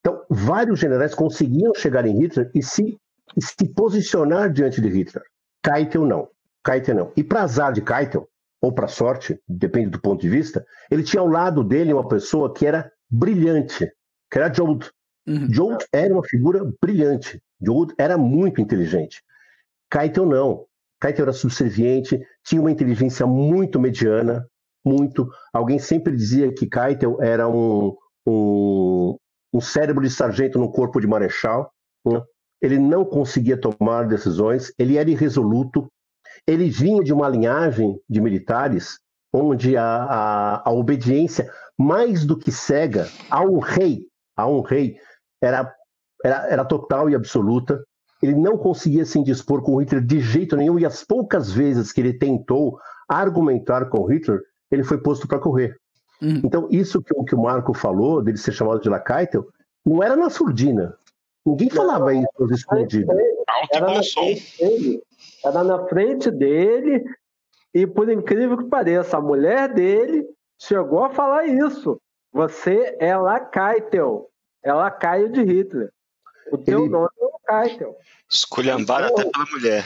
Então, vários generais conseguiam chegar em Hitler e se, e se posicionar diante de Hitler. Keitel não. Keitel não. E para azar de Keitel, ou para sorte, depende do ponto de vista, ele tinha ao lado dele uma pessoa que era brilhante, que era Joad. Uhum. Joad era uma figura brilhante. Joad era muito inteligente. Keitel não. Keitel era subserviente, tinha uma inteligência muito mediana, muito. Alguém sempre dizia que Keitel era um, um, um cérebro de sargento no corpo de marechal. Né? Ele não conseguia tomar decisões, ele era irresoluto. Ele vinha de uma linhagem de militares onde a, a, a obediência, mais do que cega, a um rei, a um rei, era, era, era total e absoluta ele não conseguia se indispor com Hitler de jeito nenhum, e as poucas vezes que ele tentou argumentar com Hitler, ele foi posto para correr. Uhum. Então, isso que, que, o Marco falou, dele ser chamado de Lacaitel, não era na surdina. Ninguém falava não, isso escondido. Alto era, na frente dele, era na frente dele, e por incrível que pareça, a mulher dele chegou a falar isso. Você é Lakaitel, é lacaio de Hitler. O teu ele... nome é Lakaitel. Esculhambado então, até pela mulher.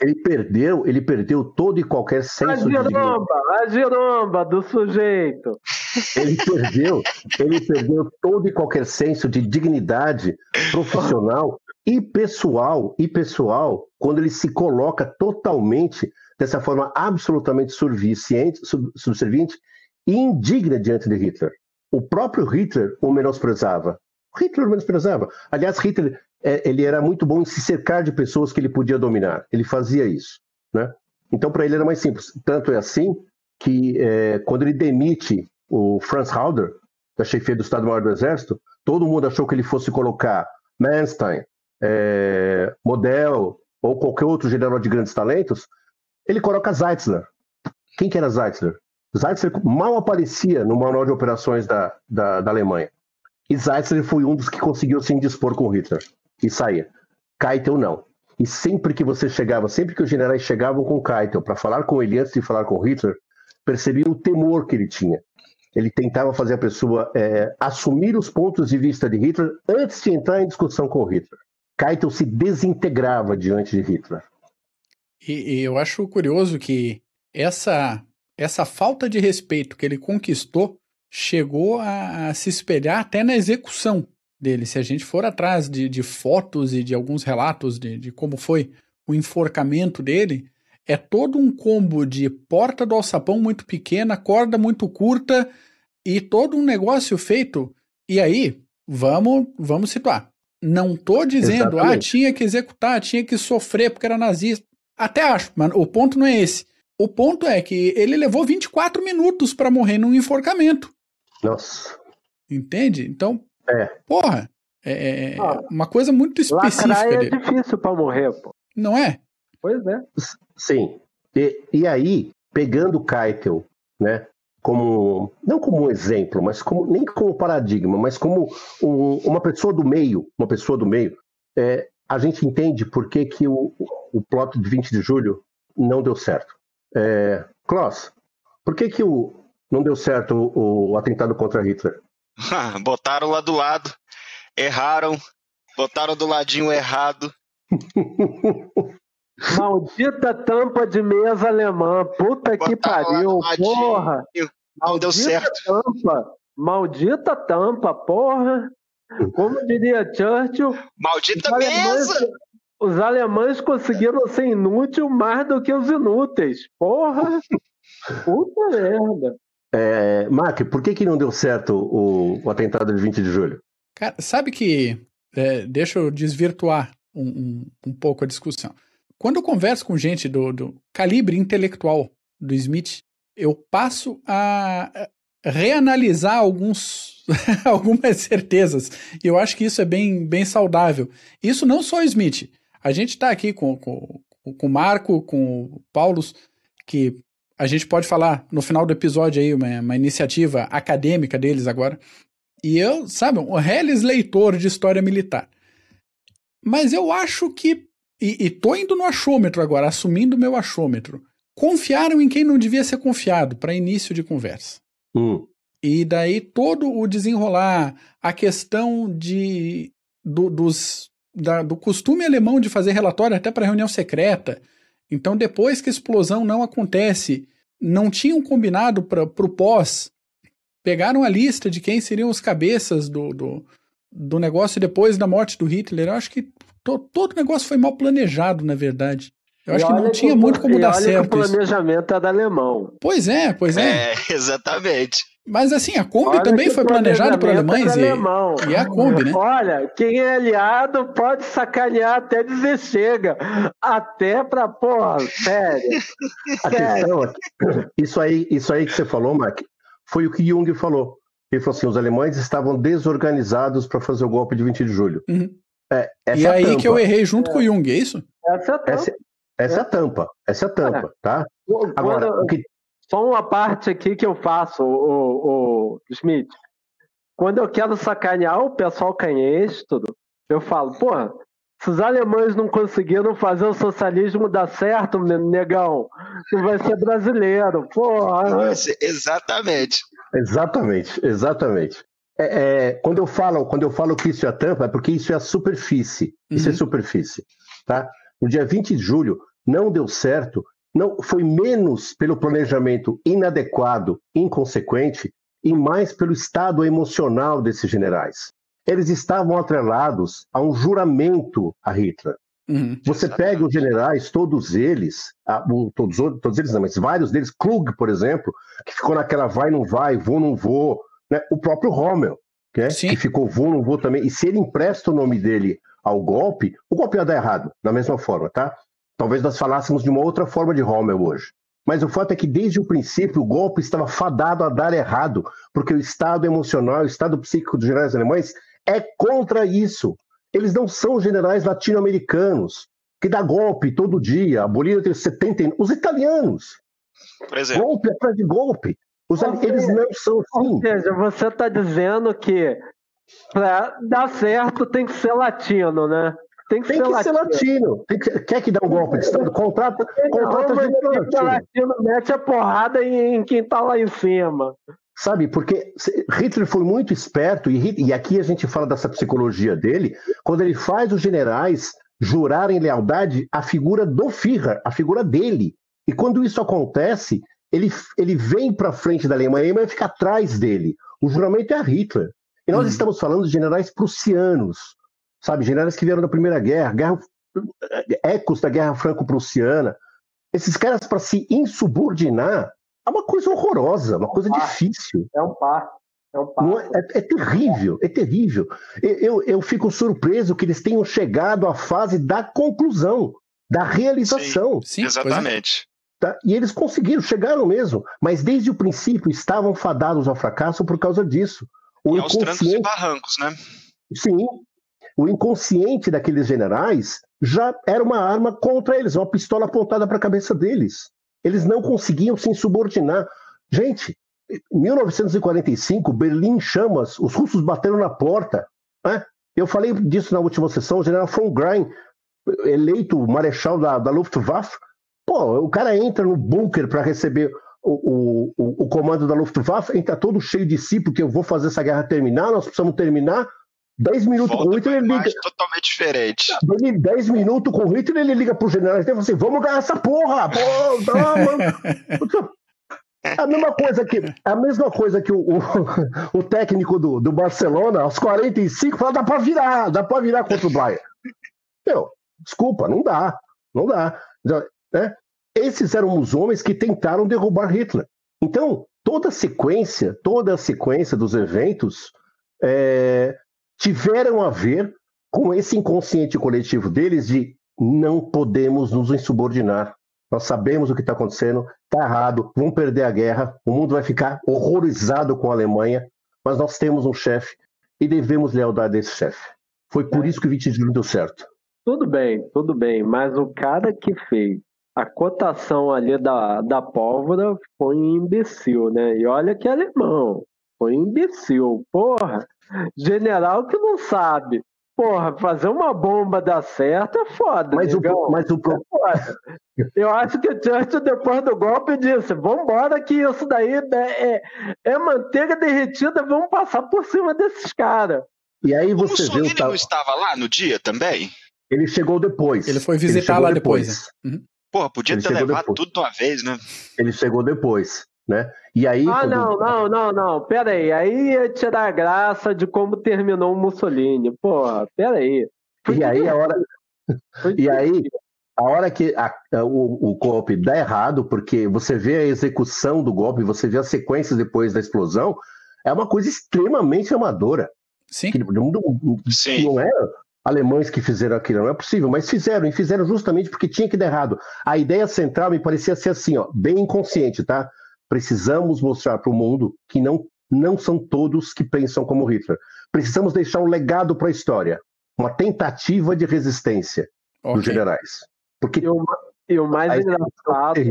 Ele perdeu, ele perdeu todo e qualquer senso a giromba, de A giromba do sujeito. Ele perdeu, ele perdeu todo e qualquer senso de dignidade profissional e pessoal, e pessoal, quando ele se coloca totalmente dessa forma absolutamente subserviente, subserviente e indigna diante de Hitler. O próprio Hitler o menosprezava. Hitler menosprezava. Aliás, Hitler é, ele era muito bom em se cercar de pessoas que ele podia dominar. Ele fazia isso, né? Então, para ele era mais simples. Tanto é assim que é, quando ele demite o Franz Halder, da chefia do Estado-Maior do Exército, todo mundo achou que ele fosse colocar Manstein, é, Model ou qualquer outro general de grandes talentos, ele coloca Zeitzler. Quem que era Zeitzler? Zeitzler mal aparecia no manual de operações da, da, da Alemanha. E Zeitzler foi um dos que conseguiu se indispor com Hitler e saía. Keitel não. E sempre que você chegava, sempre que os generais chegavam com Keitel para falar com ele antes de falar com Hitler, percebiam o temor que ele tinha. Ele tentava fazer a pessoa é, assumir os pontos de vista de Hitler antes de entrar em discussão com Hitler. Keitel se desintegrava diante de Hitler. E, e, eu acho curioso que essa, essa falta de respeito que ele conquistou chegou a, a se espelhar até na execução dele. Se a gente for atrás de, de fotos e de alguns relatos de, de como foi o enforcamento dele, é todo um combo de porta do alçapão muito pequena, corda muito curta e todo um negócio feito. E aí, vamos, vamos situar. Não tô dizendo, ah, Exatamente. ah, tinha que executar, tinha que sofrer porque era nazista. Até acho, mas o ponto não é esse. O ponto é que ele levou 24 minutos para morrer num enforcamento. Nossa. Entende? Então, é. porra, é, é, é ah, uma coisa muito específica. é dele. difícil para morrer, pô. Não é? Pois é. Sim. E, e aí, pegando o Keitel, né, como não como um exemplo, mas como nem como paradigma, mas como um, uma pessoa do meio, uma pessoa do meio, é, a gente entende por que, que o, o plot de 20 de julho não deu certo. É, Klaus, por que, que o, não deu certo o, o atentado contra Hitler? [laughs] botaram lá do lado, erraram, botaram do ladinho errado. [laughs] Maldita tampa de mesa alemã, puta que pariu, porra! Não deu certo. Tampa, maldita tampa, porra! Como diria Churchill, maldita os mesa! Alemães, os alemães conseguiram ser inútil mais do que os inúteis, porra! [laughs] Puta merda! É, Mark, por que, que não deu certo o, o atentado de 20 de julho? Cara, sabe que. É, deixa eu desvirtuar um, um, um pouco a discussão. Quando eu converso com gente do, do calibre intelectual do Smith, eu passo a reanalisar alguns, [laughs] algumas certezas. E eu acho que isso é bem, bem saudável. Isso não só o Smith. A gente está aqui com, com, com o Marco, com o Paulo, que a gente pode falar no final do episódio aí, uma, uma iniciativa acadêmica deles agora. E eu, sabe, um reles leitor de história militar. Mas eu acho que e, e tô indo no achômetro agora, assumindo meu achômetro. Confiaram em quem não devia ser confiado para início de conversa. Hum. E daí todo o desenrolar, a questão de do, dos, da, do costume alemão de fazer relatório até para reunião secreta. Então, depois que a explosão não acontece, não tinham combinado para o pós. Pegaram a lista de quem seriam os cabeças do, do, do negócio depois da morte do Hitler. Eu acho que to, todo o negócio foi mal planejado, na verdade. Eu acho que não tinha muito como dar certo. o planejamento isso. é da alemão. Pois é, pois é. É, [laughs] exatamente. Mas assim, a Kombi olha também foi planejada por alemães é e, alemão. e é a Kombi, né? Olha, quem é aliado pode sacanear até dizer chega. Até pra, porra, sério. [laughs] A questão, isso aí, isso aí que você falou, Mark, foi o que Jung falou. Ele falou assim: os alemães estavam desorganizados para fazer o golpe de 20 de julho. Uhum. É, e é aí tampa. que eu errei junto é. com o Jung, é isso? Essa é a tampa. Essa, essa é a tampa. Essa é a tampa, tá? Agora, Quando, que... Só uma parte aqui que eu faço, o, o, Smith. Quando eu quero sacanear o pessoal canhês, tudo, eu falo, porra, Se os alemães não conseguiram fazer o socialismo dar certo, negão, não vai ser brasileiro. Porra. Exatamente. Exatamente, exatamente. É, é, quando, eu falo, quando eu falo que isso é a tampa, é porque isso é a superfície. Isso é uhum. é superfície. Tá? No dia 20 de julho, não deu certo, não foi menos pelo planejamento inadequado, inconsequente, e mais pelo estado emocional desses generais. Eles estavam atrelados a um juramento a Hitler. Uhum, Você exatamente. pega os generais, todos eles, todos, todos eles não, mas vários deles, Krug, por exemplo, que ficou naquela vai, não vai, vou, não vou, né? o próprio Rommel, né? que ficou vou, não vou também, e se ele empresta o nome dele ao golpe, o golpe ia dar errado, da mesma forma, tá? Talvez nós falássemos de uma outra forma de Rommel hoje. Mas o fato é que desde o princípio o golpe estava fadado a dar errado, porque o estado emocional, o estado psíquico dos generais alemães é contra isso. Eles não são generais latino-americanos que dá golpe todo dia. A Bolívia tem 70. Os italianos. Por exemplo. Golpe atrás de golpe. Os, eles não são assim. Ou seja, você está dizendo que para dar certo tem que ser latino, né? Tem que, tem ser, que latino. ser latino. Que, quer que dá um golpe de Estado? Contrata, contrata não, gente latino. latino. Mete a porrada em, em quem está lá em cima. Sabe, porque Hitler foi muito esperto, e, e aqui a gente fala dessa psicologia dele, quando ele faz os generais jurarem lealdade à figura do Führer, à figura dele. E quando isso acontece, ele, ele vem para frente da Alemanha, a Alemanha fica atrás dele. O juramento é a Hitler. E nós hum. estamos falando de generais prussianos, sabe? Generais que vieram da Primeira Guerra, guerra ecos da Guerra Franco-Prussiana. Esses caras, para se insubordinar, é uma coisa horrorosa, uma coisa difícil. É um par. É, um par. É, é, é, terrível, é terrível. Eu, eu fico surpreso que eles tenham chegado à fase da conclusão, da realização. Sim, sim exatamente. Tá? E eles conseguiram, chegaram mesmo, mas desde o princípio estavam fadados ao fracasso por causa disso. O e aos trancos e barrancos, né? Sim. O inconsciente daqueles generais já era uma arma contra eles, uma pistola apontada para a cabeça deles. Eles não conseguiam se insubordinar. Gente, em 1945, Berlim chamas, os russos bateram na porta. Né? Eu falei disso na última sessão, o general von Grein, eleito marechal da, da Luftwaffe, pô, o cara entra no bunker para receber o, o, o, comando da Luftwaffe, entra todo cheio de si, porque eu vou fazer essa guerra terminar, nós precisamos terminar. 10 minutos Volta com o Hitler, ele liga. Totalmente diferente. 10 minutos com o Hitler, ele liga pro general e fala assim: vamos ganhar essa porra! Pô. [laughs] A mesma coisa que, a mesma coisa que o, o, [laughs] o, técnico do, do Barcelona, aos 45, fala: dá pra virar, dá pra virar contra o Bayern. Meu, desculpa, não dá, não dá. Né? Esses eram os homens que tentaram derrubar Hitler. Então, toda a sequência, toda a sequência dos eventos é, tiveram a ver com esse inconsciente coletivo deles de não podemos nos insubordinar. Nós sabemos o que está acontecendo, está errado, vamos perder a guerra, o mundo vai ficar horrorizado com a Alemanha, mas nós temos um chefe e devemos lealdade a esse chefe. Foi por é. isso que o 20 de julho deu certo. Tudo bem, tudo bem, mas o cara que fez a cotação ali da, da pólvora foi um imbecil, né? E olha que alemão, foi um imbecil, porra. General que não sabe. Porra, fazer uma bomba dar certo é foda. Mas o, mas o é foda. Eu acho que o Churchill, depois do golpe, disse: vambora, que isso daí é, é, é manteiga derretida, vamos passar por cima desses caras. E aí você o Mussolini vê o... não estava lá no dia também? Ele chegou depois. Ele foi visitar lá depois. depois. Uhum. Porra, podia Ele ter levado depois. tudo de uma vez, né? Ele chegou depois né? E aí. Ah, quando... não, não, não, não. Pera aí. Aí ia tirar a graça de como terminou o Mussolini. Porra, pera aí. e aí a hora. [laughs] e aí, a hora que a, a, o, o, golpe dá errado, porque você vê a execução do golpe, você vê as sequências depois da explosão, é uma coisa extremamente amadora. Sim. Que, não, Sim. não é alemães que fizeram aquilo, não é possível, mas fizeram, e fizeram justamente porque tinha que dar errado. A ideia central me parecia ser assim, ó, bem inconsciente, tá? Precisamos mostrar para o mundo que não, não são todos que pensam como Hitler. Precisamos deixar um legado para a história, uma tentativa de resistência okay. dos generais. Porque e o, e o mais engraçado é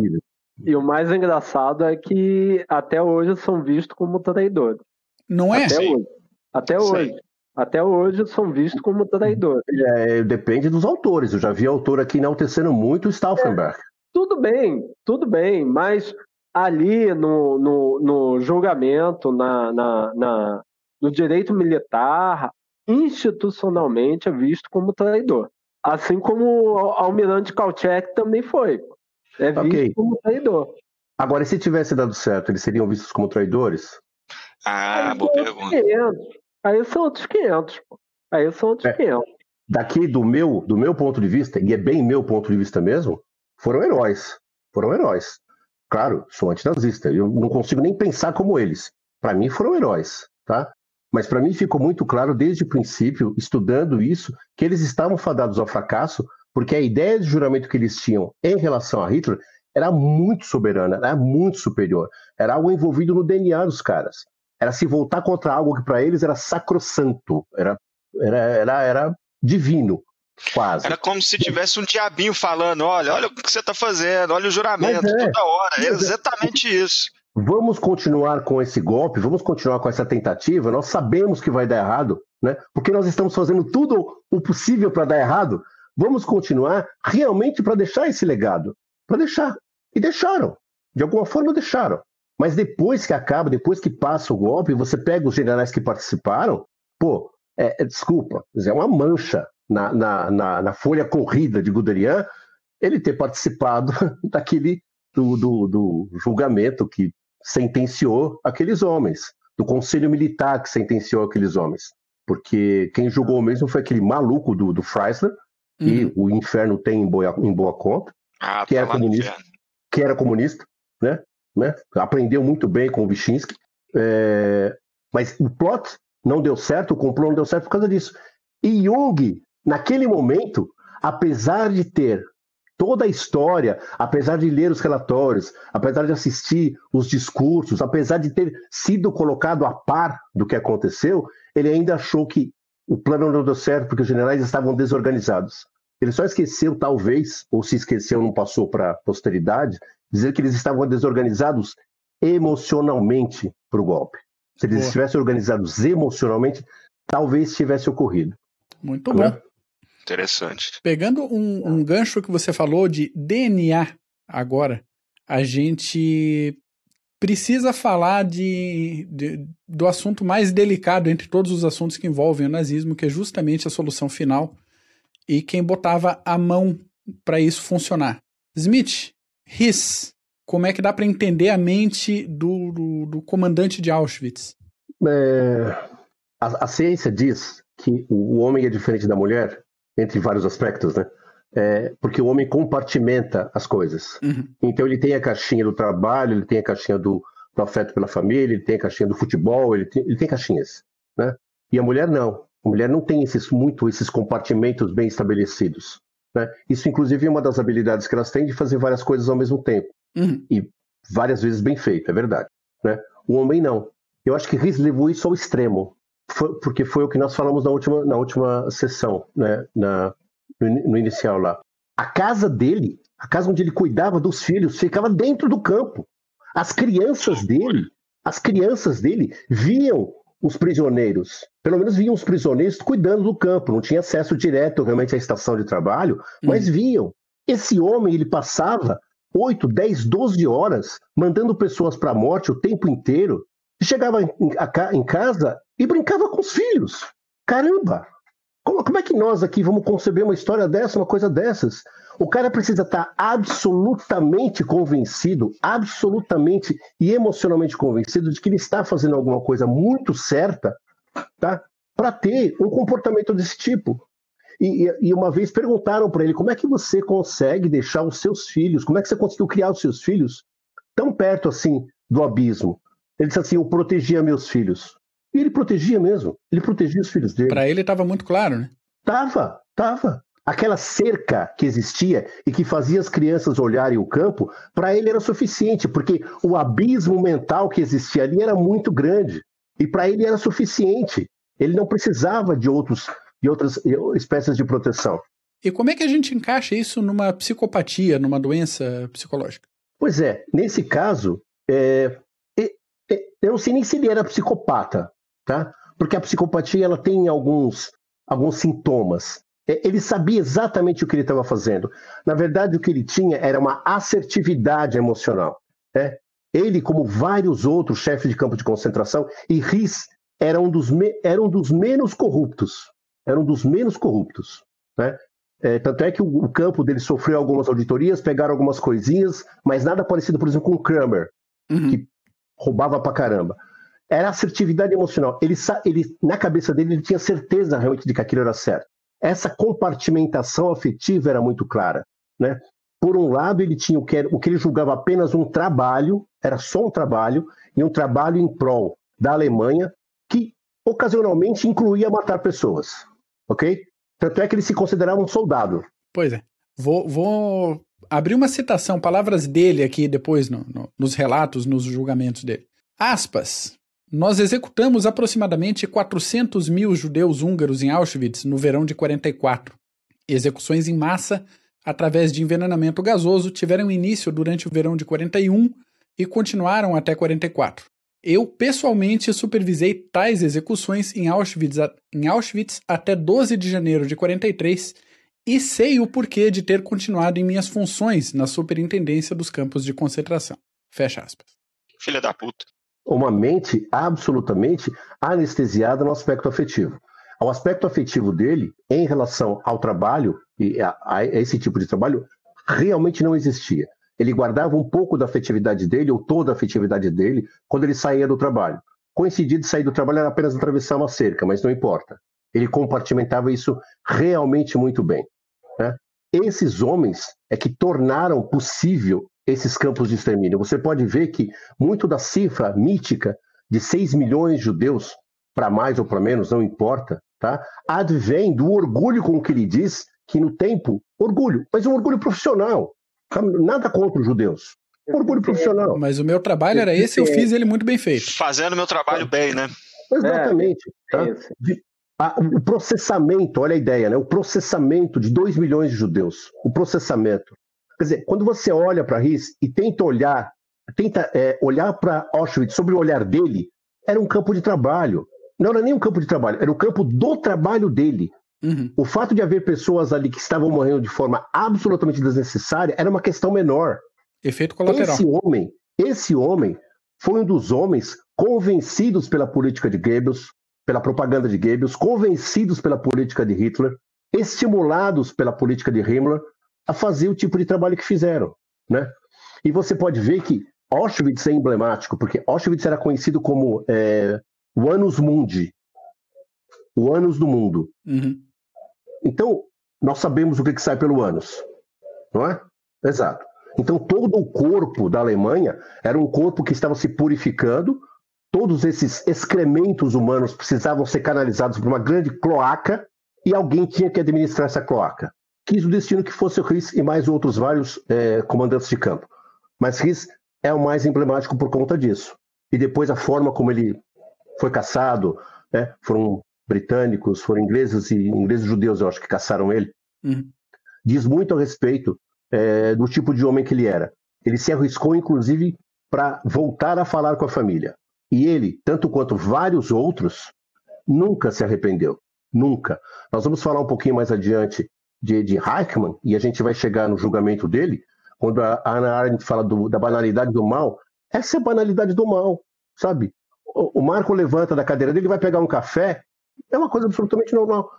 e o mais engraçado é que até hoje são vistos como traidores. Não é? Até Sim. hoje. Até Sim. hoje. Até hoje são vistos como traidores. É, depende dos autores. Eu já vi autor aqui enaltecendo muito o Stauffenberg. É, tudo bem, tudo bem, mas ali no, no, no julgamento, na, na, na, no direito militar, institucionalmente é visto como traidor. Assim como o almirante Kauchek também foi. É visto okay. como traidor. Agora, se tivesse dado certo, eles seriam vistos como traidores? Ah, Aí boa pergunta. 500. Aí são outros 500. Pô. Aí são outros é. 500. Daqui do meu, do meu ponto de vista, e é bem meu ponto de vista mesmo, foram heróis. Foram heróis. Claro, sou antinazista. Eu não consigo nem pensar como eles. Para mim, foram heróis. Tá? Mas para mim ficou muito claro desde o princípio, estudando isso, que eles estavam fadados ao fracasso, porque a ideia de juramento que eles tinham em relação a Hitler era muito soberana, era muito superior. Era algo envolvido no DNA dos caras. Era se voltar contra algo que para eles era sacrossanto, era, era, era, era divino, quase. Era como se tivesse um diabinho falando: olha, olha o que você está fazendo, olha o juramento, é, toda hora. É exatamente isso. Vamos continuar com esse golpe, vamos continuar com essa tentativa. Nós sabemos que vai dar errado, né? Porque nós estamos fazendo tudo o possível para dar errado. Vamos continuar realmente para deixar esse legado, para deixar. E deixaram. De alguma forma deixaram. Mas depois que acaba, depois que passa o golpe, você pega os generais que participaram, pô, é, é, desculpa, é uma mancha na, na, na, na, folha corrida de Guderian ele ter participado [laughs] daquele do, do, do, julgamento que sentenciou aqueles homens, do conselho militar que sentenciou aqueles homens. Porque quem julgou mesmo foi aquele maluco do, do Freisler, uhum. e o inferno tem em boa, em boa conta, ah, que era tá comunista que era comunista, né? né? Aprendeu muito bem com o Wyszynski, é... mas o plot não deu certo, o complô não deu certo por causa disso. E Jung, naquele momento, apesar de ter toda a história, apesar de ler os relatórios, apesar de assistir os discursos, apesar de ter sido colocado a par do que aconteceu, ele ainda achou que o plano não deu certo porque os generais estavam desorganizados. Ele só esqueceu, talvez, ou se esqueceu, não passou para a posteridade, dizer que eles estavam desorganizados emocionalmente para o golpe. Se eles Boa. estivessem organizados emocionalmente, talvez tivesse ocorrido. Muito né? Interessante. Pegando um, um gancho que você falou de DNA agora, a gente precisa falar de, de, do assunto mais delicado entre todos os assuntos que envolvem o nazismo, que é justamente a solução final e quem botava a mão para isso funcionar. Smith, Hiss, como é que dá para entender a mente do, do, do comandante de Auschwitz? É, a, a, ciência diz que o, homem é diferente da mulher, entre vários aspectos, né? É, porque o homem compartimenta as coisas. Uhum. Então ele tem a caixinha do trabalho, ele tem a caixinha do, do afeto pela família, ele tem a caixinha do futebol, ele tem, ele tem caixinhas, né? E a mulher não. A mulher não tem esses, muito esses compartimentos bem estabelecidos. Né? Isso, inclusive, é uma das habilidades que elas têm de fazer várias coisas ao mesmo tempo. Uhum. E várias vezes bem feito, é verdade. Né? O homem não. Eu acho que Riz levou isso ao extremo, foi, porque foi o que nós falamos na última, na última sessão, né? na, no, no inicial lá. A casa dele, a casa onde ele cuidava dos filhos, ficava dentro do campo. As crianças dele, as crianças dele viam os prisioneiros, pelo menos viam os prisioneiros cuidando do campo, não tinha acesso direto realmente à estação de trabalho, mas uhum. viam. Esse homem, ele passava 8, 10, 12 horas mandando pessoas para a morte o tempo inteiro, e chegava em, em, casa e brincava com os filhos. Caramba! Como, como é que nós aqui vamos conceber uma história dessa, uma coisa dessas? O cara precisa estar absolutamente convencido, absolutamente e emocionalmente convencido de que ele está fazendo alguma coisa muito certa, tá? Para ter um comportamento desse tipo. E, e uma vez perguntaram para ele como é que você consegue deixar os seus filhos, como é que você conseguiu criar os seus filhos tão perto assim do abismo? Ele disse assim: Eu protegia meus filhos. E ele protegia mesmo, ele protegia os filhos dele. Para ele estava muito claro, né? Tava, tava. Aquela cerca que existia e que fazia as crianças olharem o campo, para ele era suficiente, porque o abismo mental que existia ali era muito grande. E para ele era suficiente. Ele não precisava de, outros, de outras espécies de proteção. E como é que a gente encaixa isso numa psicopatia, numa doença psicológica? Pois é, nesse caso, é, é, eu não sei nem se ele era psicopata, tá? porque a psicopatia ela tem alguns, alguns sintomas. É, ele sabia exatamente o que ele estava fazendo. Na verdade, o que ele tinha era uma assertividade emocional. Né? Ele, como vários outros chefes de campo de concentração, e Riz era um dos, era um dos menos corruptos. Era um dos menos corruptos. Né? É, tanto é que o, o, campo dele sofreu algumas auditorias, pegaram algumas coisinhas, mas nada parecido, por exemplo, com o Kramer, uhum. que roubava pra caramba. Era assertividade emocional. Ele, ele, na cabeça dele, ele tinha certeza realmente de que aquilo era certo. Essa compartimentação afetiva era muito clara. Né? Por um lado, ele tinha o que, era, o que ele julgava apenas um trabalho, era só um trabalho, e um trabalho em prol da Alemanha, que ocasionalmente incluía matar pessoas. Ok? Tanto é que ele se considerava um soldado. Pois é. Vou, vou abrir uma citação, palavras dele aqui depois no, no, nos relatos, nos julgamentos dele. Aspas. Nós executamos aproximadamente 400 mil judeus húngaros em Auschwitz no verão de 44. Execuções em massa através de envenenamento gasoso tiveram início durante o verão de 41 e continuaram até 44. Eu pessoalmente supervisei tais execuções em Auschwitz, em Auschwitz até 12 de janeiro de 43 e sei o porquê de ter continuado em minhas funções na superintendência dos campos de concentração. Fecha aspas. Filha da puta uma mente absolutamente anestesiada no aspecto afetivo. O aspecto afetivo dele, em relação ao trabalho, e a, a esse tipo de trabalho, realmente não existia. Ele guardava um pouco da afetividade dele, ou toda a afetividade dele, quando ele saía do trabalho. Coincidir de sair do trabalho era apenas atravessar uma cerca, mas não importa. Ele compartimentava isso realmente muito bem. Né? Esses homens é que tornaram possível esses campos de extermínio. Você pode ver que muito da cifra mítica de 6 milhões de judeus, para mais ou para menos, não importa, tá? advém do orgulho com que ele diz que no tempo, orgulho, mas um orgulho profissional, nada contra os judeus. Orgulho profissional. Mas o meu trabalho era esse, eu fiz ele muito bem feito. Fazendo meu trabalho bem, né? Exatamente. É, tá? de, a, o processamento, olha a ideia, né? O processamento de 2 milhões de judeus. O processamento. Quer dizer, quando você olha para Riz e tenta olhar, tenta é, olhar para Auschwitz sobre o olhar dele, era um campo de trabalho. Não era nem um campo de trabalho, era o campo do trabalho dele. Uhum. O fato de haver pessoas ali que estavam morrendo de forma absolutamente desnecessária era uma questão menor. Efeito colateral. Esse homem, esse homem foi um dos homens convencidos pela política de Goebbels, pela propaganda de Goebbels, convencidos pela política de Hitler, estimulados pela política de Himmler, a fazer o tipo de trabalho que fizeram, né? E você pode ver que Auschwitz é emblemático, porque Auschwitz era conhecido como é, o Anus Mundi, o Anus do mundo. Uhum. Então, nós sabemos o que, que sai pelo ânus, não é? Exato. Então, todo o corpo da Alemanha era um corpo que estava se purificando, todos esses excrementos humanos precisavam ser canalizados por uma grande cloaca e alguém tinha que administrar essa cloaca quis o destino que fosse o Riz e mais outros vários é, comandantes de campo. Mas Riz é o mais emblemático por conta disso. E depois a forma como ele foi caçado, né? foram britânicos, foram ingleses e ingleses judeus, eu acho que caçaram ele, uhum. diz muito a respeito é, do tipo de homem que ele era. Ele se arriscou, inclusive, para voltar a falar com a família. E ele, tanto quanto vários outros, nunca se arrependeu. Nunca. Nós vamos falar um pouquinho mais adiante de, de Eichmann, e a gente vai chegar no julgamento dele, quando a Ana Arendt fala do, da banalidade do mal, essa é a banalidade do mal, sabe? O, o Marco levanta da cadeira dele, vai pegar um café, é uma coisa absolutamente normal.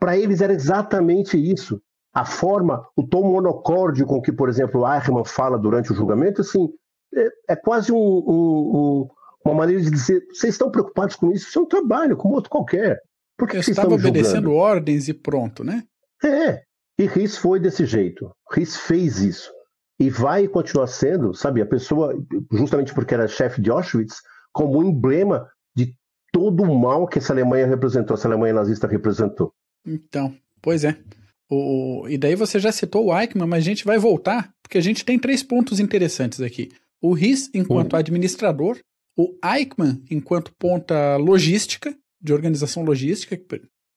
Para eles era exatamente isso. A forma, o tom monocórdio com que, por exemplo, Eichmann fala durante o julgamento, assim, é, é quase um, um, um, uma maneira de dizer: vocês estão preocupados com isso? Isso é um trabalho, como outro qualquer. Por que Eu estava obedecendo julgando? ordens e pronto, né? É, e Riz foi desse jeito. Riz fez isso. E vai continuar sendo, sabe, a pessoa, justamente porque era chefe de Auschwitz, como um emblema de todo o mal que essa Alemanha representou, essa Alemanha nazista representou. Então, pois é. O, e daí você já citou o Eichmann, mas a gente vai voltar, porque a gente tem três pontos interessantes aqui. O Riz enquanto uhum. administrador, o Eichmann enquanto ponta logística, de organização logística,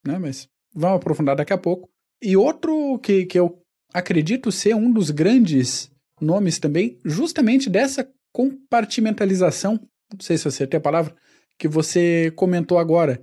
né, mas vamos aprofundar daqui a pouco. E outro que, que eu acredito ser um dos grandes nomes também, justamente dessa compartimentalização, não sei se você tem a palavra, que você comentou agora,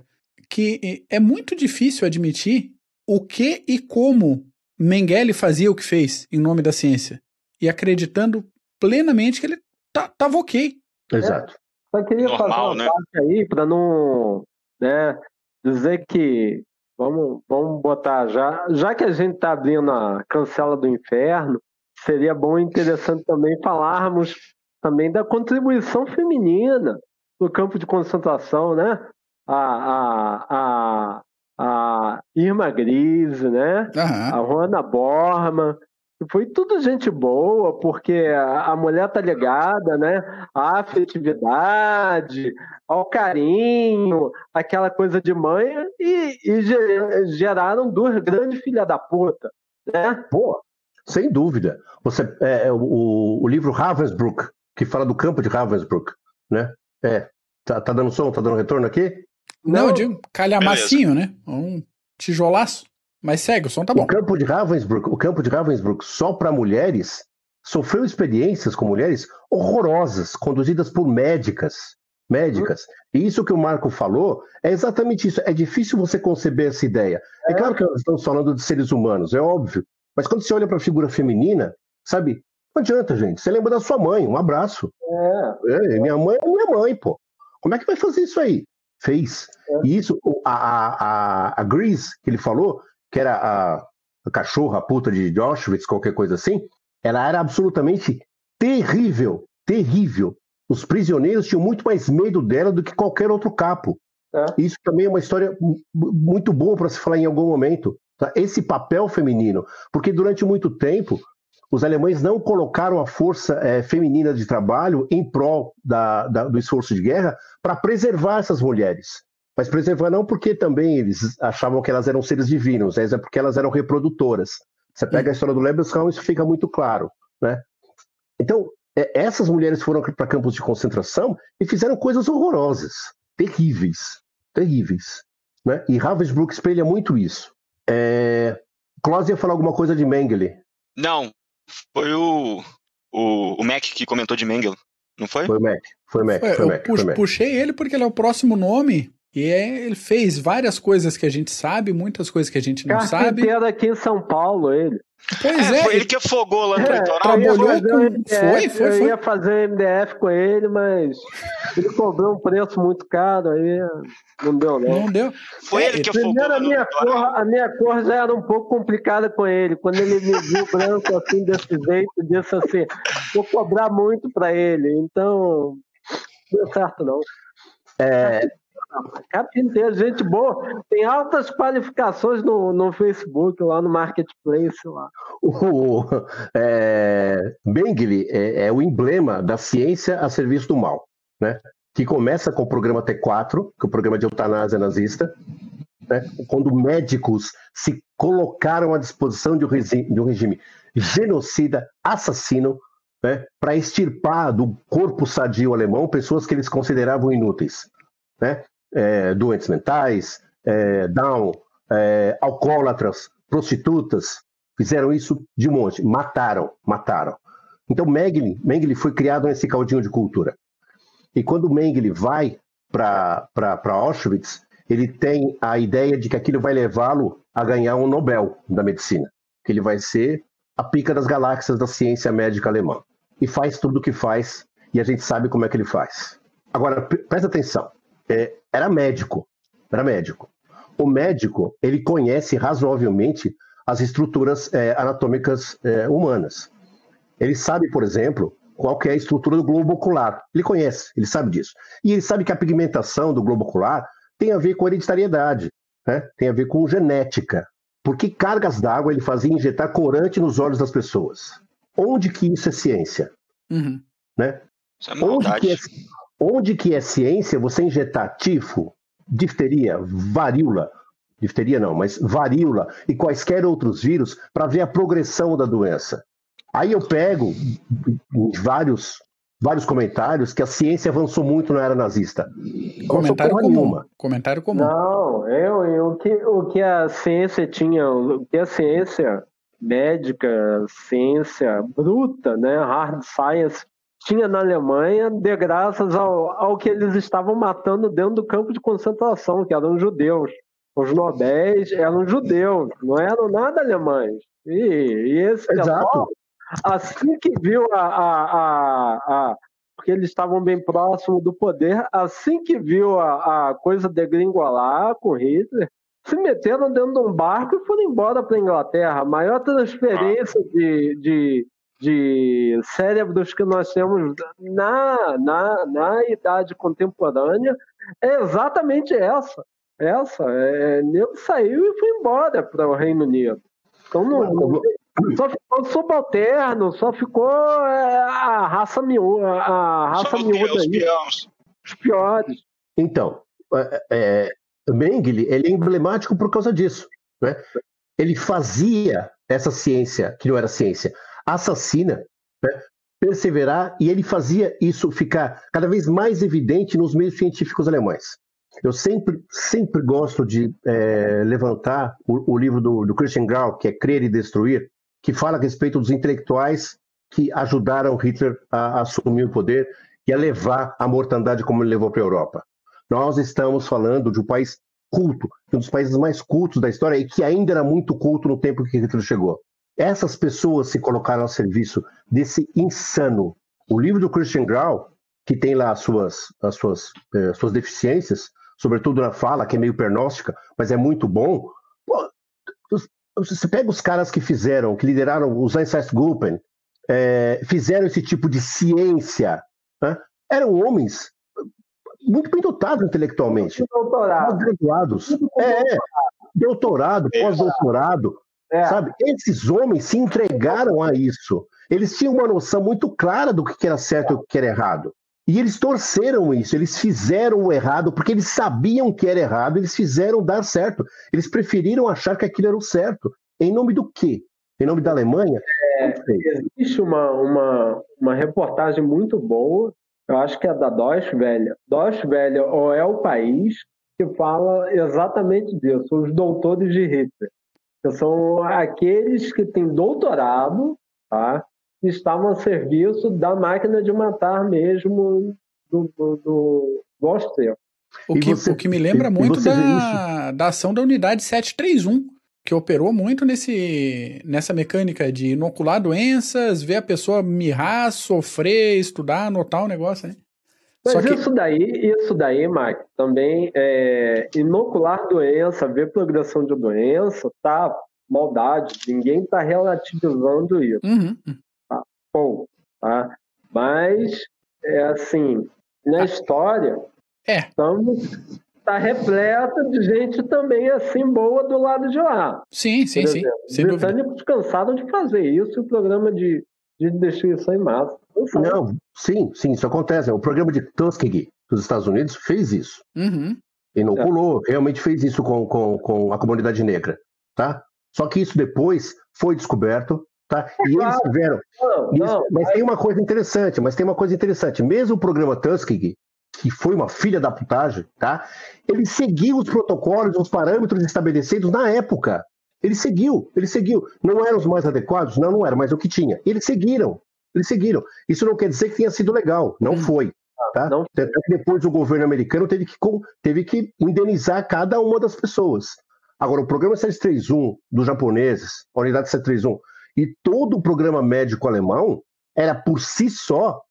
que é muito difícil admitir o que e como Mengele fazia o que fez em nome da ciência. E acreditando plenamente que ele estava ok. Exato. É, só queria Normal, fazer uma né? parte aí para não né, dizer que vamos, vamos botar já, já que a gente está abrindo a cancela do inferno, seria bom e interessante também falarmos também da contribuição feminina no campo de concentração, né? A, a, a, a Irma Grise, né? Uhum. A Juana Borman, foi tudo gente boa, porque a mulher tá ligada, né? À afetividade, ao carinho, aquela coisa de mãe, e, e geraram duas grandes filhas da puta, né? Pô, sem dúvida. Você, é, é, o, o livro Ravensbrück, que fala do campo de Ravensbrück, né? É, tá, tá dando som, tá dando retorno aqui? Não, eu digo calhamacinho, né? Um tijolaço. Mas segue, o som tá bom. O campo de Ravensbrück, o campo de Ravensbrück só para mulheres sofreu experiências com mulheres horrorosas, conduzidas por médicas. Médicas. E isso que o Marco falou é exatamente isso. É difícil você conceber essa ideia. É, é claro que nós estamos falando de seres humanos, é óbvio. Mas quando você olha para a figura feminina, sabe? Não adianta, gente. Você lembra da sua mãe, um abraço. É. é minha mãe é minha mãe, pô. Como é que vai fazer isso aí? Fez. É. E isso, a, a, a, a Grease, que ele falou, que era a, a cachorra, a puta de Auschwitz, qualquer coisa assim, ela era absolutamente terrível, terrível. Os prisioneiros tinham muito mais medo dela do que qualquer outro capo. É. Isso também é uma história muito boa para se falar em algum momento. Tá? Esse papel feminino, porque durante muito tempo os alemães não colocaram a força é, feminina de trabalho em prol da, da, do esforço de guerra para preservar essas mulheres. Mas preservar não porque também eles achavam que elas eram seres divinos, é porque elas eram reprodutoras. Você pega a história do Lebensraum, isso fica muito claro. Né? Então, é, essas mulheres foram para campos de concentração e fizeram coisas horrorosas, terríveis, terríveis. Né? E Ravensbrück espelha muito isso. É... Klaus ia falar alguma coisa de Mengele. Não, foi o, o, o Mac que comentou de Mengele, não foi? Foi o Mac, foi o Mac, foi, foi, Mac, eu Mac. Puxei ele porque ele é o próximo nome e é, ele fez várias coisas que a gente sabe, muitas coisas que a gente não sabe. Carpinteiro aqui em São Paulo, ele. Pois é. é foi ele que afogou lá no é, Trabalhou com. MDF, foi, foi, foi. Eu ia fazer MDF com ele, mas ele cobrou um preço muito caro, aí não deu, não. Não deu. Foi é, ele que afogou. Primeiro, a minha, cor, a minha cor já era um pouco complicada com ele. Quando ele me viu branco assim, desse jeito, disse assim: vou cobrar muito pra ele. Então, não deu certo, não. É, Carpinteiro, gente boa. Tem altas qualificações no, no Facebook, lá no Marketplace. Lá. O, é, é, é, o emblema da ciência a serviço do mal, né? que começa com o programa T4, que é o programa de eutanásia nazista, né? quando médicos se colocaram à disposição de um regime, de um regime genocida, assassino, né? para extirpar do corpo sadio alemão pessoas que eles consideravam inúteis. Né? É, doentes mentais, é, down, é, alcoólatras, prostitutas, fizeram isso de monte, mataram, mataram. Então Mengele, Mengele foi criado nesse caldinho de cultura. E quando Mengele vai para Auschwitz, ele tem a ideia de que aquilo vai levá-lo a ganhar um Nobel da medicina, que ele vai ser a pica das galáxias da ciência médica alemã. E faz tudo o que faz, e a gente sabe como é que ele faz. Agora, presta atenção é, era médico, era médico. O médico ele conhece razoavelmente as estruturas é, anatômicas é, humanas. Ele sabe, por exemplo, qual é a estrutura do globo ocular. Ele conhece, ele sabe disso. E ele sabe que a pigmentação do globo ocular tem a ver com hereditariedade, né? tem a ver com genética. Porque cargas d'água ele fazia injetar corante nos olhos das pessoas. Onde que isso é ciência? Uhum. Né? Isso é Onde que é, Onde que é ciência você injetar tifo, difteria, varíola, difteria não, mas varíola e quaisquer outros vírus para ver a progressão da doença. Aí eu pego vários vários comentários que a ciência avançou muito na era nazista. Comentário comum. Nenhuma. Comentário comum. Não, eu, eu, o, que, o que a ciência tinha, o que a ciência médica, ciência bruta, né, hard science tinha na Alemanha, de graças ao, ao que eles estavam matando dentro do campo de concentração, que eram judeus. Os nobéis eram judeus, não eram nada alemães. E, e esse pessoal, assim que viu a, a, a, a porque eles estavam bem próximos do poder, assim que viu a, a coisa degringolar com Hitler, se meteram dentro de um barco e foram embora para a Inglaterra. A maior transferência de, de, de cérebros que nós temos na, na, na idade contemporânea é exatamente essa. Essa. É, Nego saiu e foi embora para o Reino Unido. Então não, não, só ficou subalterno, só ficou é, a raça miúda, a raça miúda aí. Os piores. Então, é, é, Mengele ele é emblemático por causa disso. Né? Ele fazia essa ciência, que não era ciência, assassina, né? perseverar, e ele fazia isso ficar cada vez mais evidente nos meios científicos alemães. Eu sempre, sempre gosto de é, levantar o, o, livro do, do Christian Grau, que é Crer e Destruir, que fala a respeito dos intelectuais que ajudaram Hitler a, a assumir o poder e a levar a mortandade como ele levou para a Europa. Nós estamos falando de um país culto, um dos países mais cultos da história e que ainda era muito culto no tempo que Hitler chegou. Essas pessoas se colocaram a serviço desse insano. O livro do Christian Grau, que tem lá as suas, as suas, eh, suas deficiências, sobretudo na fala, que é meio pernóstica, mas é muito bom. Pô, você pega os caras que fizeram, que lideraram os Einsatzgruppen, é, fizeram esse tipo de ciência, né? eram homens muito bem dotados intelectualmente. Pós-graduados. É, doutorado, pós-doutorado. É. Sabe? Esses homens se entregaram a isso. Eles tinham uma noção muito clara do que era certo e o que era errado. E eles torceram isso, eles fizeram o errado, porque eles sabiam que era errado, eles fizeram dar certo. Eles preferiram achar que aquilo era o certo. Em nome do quê? Em nome da Alemanha? É, existe uma, uma, uma reportagem muito boa, eu acho que é da Deutsche Welle. Deutsche Welle ou é o país que fala exatamente disso, os doutores de Hitler. São aqueles que têm doutorado, tá? que estavam a serviço da máquina de matar mesmo do, do, do, do Austríaco. O que, você, o que me lembra muito da, da ação da unidade 731, que operou muito nesse, nessa mecânica de inocular doenças, ver a pessoa mirrar, sofrer, estudar, anotar o negócio, né? Mas que... isso daí, isso daí, Mike, também é, inocular doença, ver progressão de doença, tá? Maldade, ninguém está relativizando isso. Uhum bom, tá? Mas, é assim, na ah. história, é. estamos está repleta de gente também assim boa do lado de lá. Sim, sim, sim. Os britânicos cansaram de fazer isso o programa de, de destruição em massa. Não, sim, sim, isso acontece. O programa de Tuskegee dos Estados Unidos fez isso. Uhum. Inoculou, é. realmente fez isso com, com, com a comunidade negra. Tá? Só que isso depois foi descoberto Tá? É e eles tiveram. Não, não, mas tem uma coisa interessante, mas tem uma coisa interessante. Mesmo o programa Tuskegee, que foi uma filha da putagem, tá? Ele seguiu os protocolos, os parâmetros estabelecidos na época. Ele seguiu, ele seguiu. Não eram os mais adequados? Não, não era, mas o que tinha. Eles seguiram, eles seguiram. Isso não quer dizer que tenha sido legal, não foi. Tá? Não. que depois o governo americano teve que, teve que indenizar cada uma das pessoas. Agora, o programa 731 dos japoneses, a unidade 731, e todo o programa médico alemão era por si só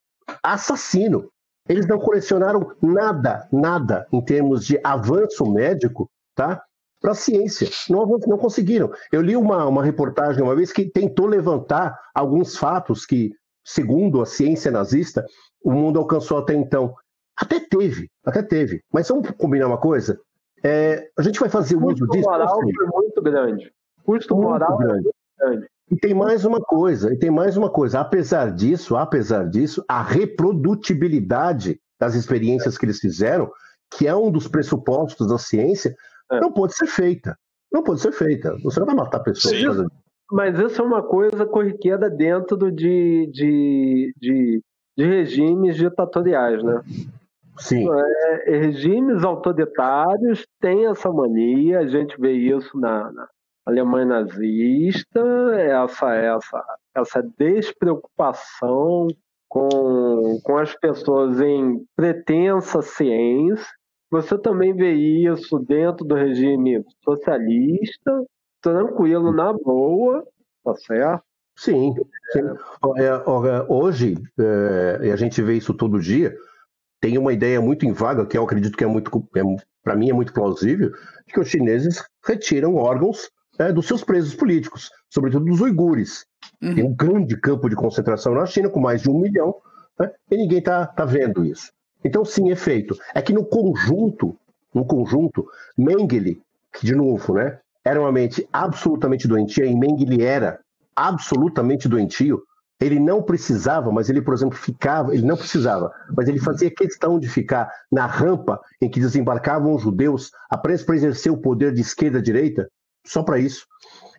assassino. Eles não colecionaram nada, nada em termos de avanço médico, tá? Para a ciência. Não, não conseguiram. Eu li uma, uma reportagem uma vez que tentou levantar alguns fatos que, segundo a ciência nazista, o mundo alcançou até então. Até teve, até teve. Mas vamos combinar uma coisa? É, a gente vai fazer o uso disso. O custo moral foi muito grande. O custo muito moral grande. Muito grande. E tem mais uma coisa, e tem mais uma coisa. Apesar disso, apesar disso, a reprodutibilidade das experiências que eles fizeram, que é um dos pressupostos da ciência, é. não pode ser feita. Não pode ser feita. Você não vai matar pessoas. Sim. Mas isso é uma coisa corriqueira dentro de, de, de, de regimes ditatoriais, né? Sim. É, regimes autoritários têm essa mania, a gente vê isso na, na, Alemanha nazista, essa, essa, essa despreocupação com, com as pessoas em pretensa ciência. Você também vê isso dentro do regime socialista, tranquilo, na boa, tá certo? Sim, sim. É, hoje, é, e a gente vê isso todo dia, tem uma ideia muito em vaga, que eu acredito que é muito, é, para mim é muito plausível, de que os chineses retiram órgãos é, dos seus presos políticos, sobretudo dos uigures. Uhum. Tem um grande campo de concentração na China, com mais de um milhão, né, e ninguém está tá vendo isso. Então, sim, é feito. É que no conjunto, no conjunto, Mengele, que de novo, né, era uma mente absolutamente doentia, e Mengele era absolutamente doentio, ele não precisava, mas ele, por exemplo, ficava, ele não precisava, mas ele fazia questão de ficar na rampa em que desembarcavam os judeus apenas para exercer o poder de esquerda a direita, só para isso.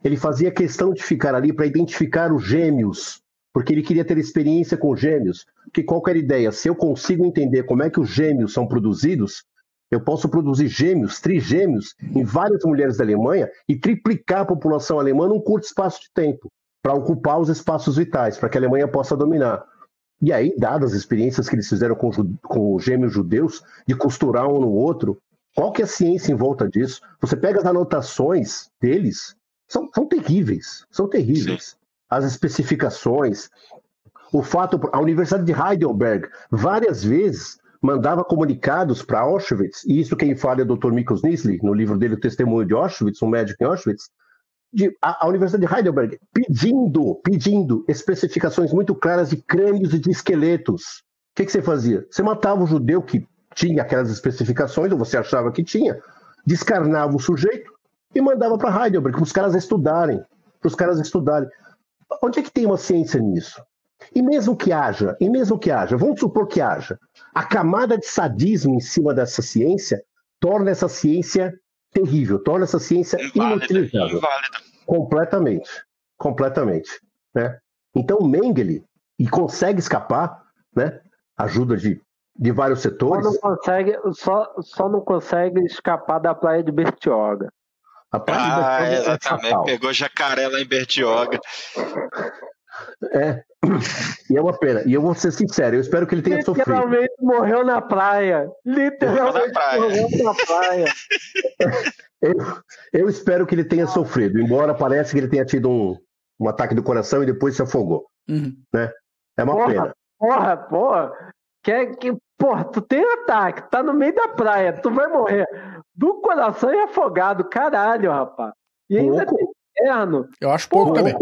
Ele fazia questão de ficar ali para identificar os gêmeos, porque ele queria ter experiência com gêmeos. Que qualquer ideia, se eu consigo entender como é que os gêmeos são produzidos, eu posso produzir gêmeos, trigêmeos, em várias mulheres da Alemanha e triplicar a população alemã num curto espaço de tempo para ocupar os espaços vitais, para que a Alemanha possa dominar. E aí, dadas as experiências que eles fizeram com, com os gêmeos judeus, de costurar um no outro, qual que é a ciência em volta disso? Você pega as anotações deles, são, são terríveis, são terríveis. As especificações, o fato, a Universidade de Heidelberg, várias vezes mandava comunicados para Auschwitz, e isso quem fala é o Dr. Mikos Nisli, no livro dele O Testemunho de Auschwitz, um médico em Auschwitz, de, a, a, Universidade de Heidelberg pedindo, pedindo especificações muito claras de crânios e de esqueletos. O que, que você fazia? Você matava o judeu que tinha aquelas especificações, ou você achava que tinha, descarnava o sujeito e mandava para Heidelberg, para os caras estudarem, para os caras estudarem. Onde é que tem uma ciência nisso? E mesmo que haja, e mesmo que haja, vamos supor que haja, a camada de sadismo em cima dessa ciência torna essa ciência terrível, torna essa ciência inutilizável. Completamente, completamente. Né? Então Mengele e consegue escapar, né? Ajuda de, de vários setores. Só não consegue, só, só não consegue escapar da praia de Bertioga. Ah, é exatamente. É Pegou jacaré lá em Bertioga. É, e é uma pena. E eu vou ser sincero, eu espero que ele tenha sofrido. Literalmente morreu na praia. Literalmente na praia. morreu na praia. [laughs] eu, eu, espero que ele tenha sofrido, embora pareça que ele tenha tido um, um ataque do coração e depois se afogou. Uhum. Né? É uma porra, pena. Porra, porra. Que, que, porra, tu tem ataque, tá no meio da praia, tu vai morrer do coração e afogado, caralho, rapaz. E ainda pouco. tem inferno. Eu acho pouco pouco também.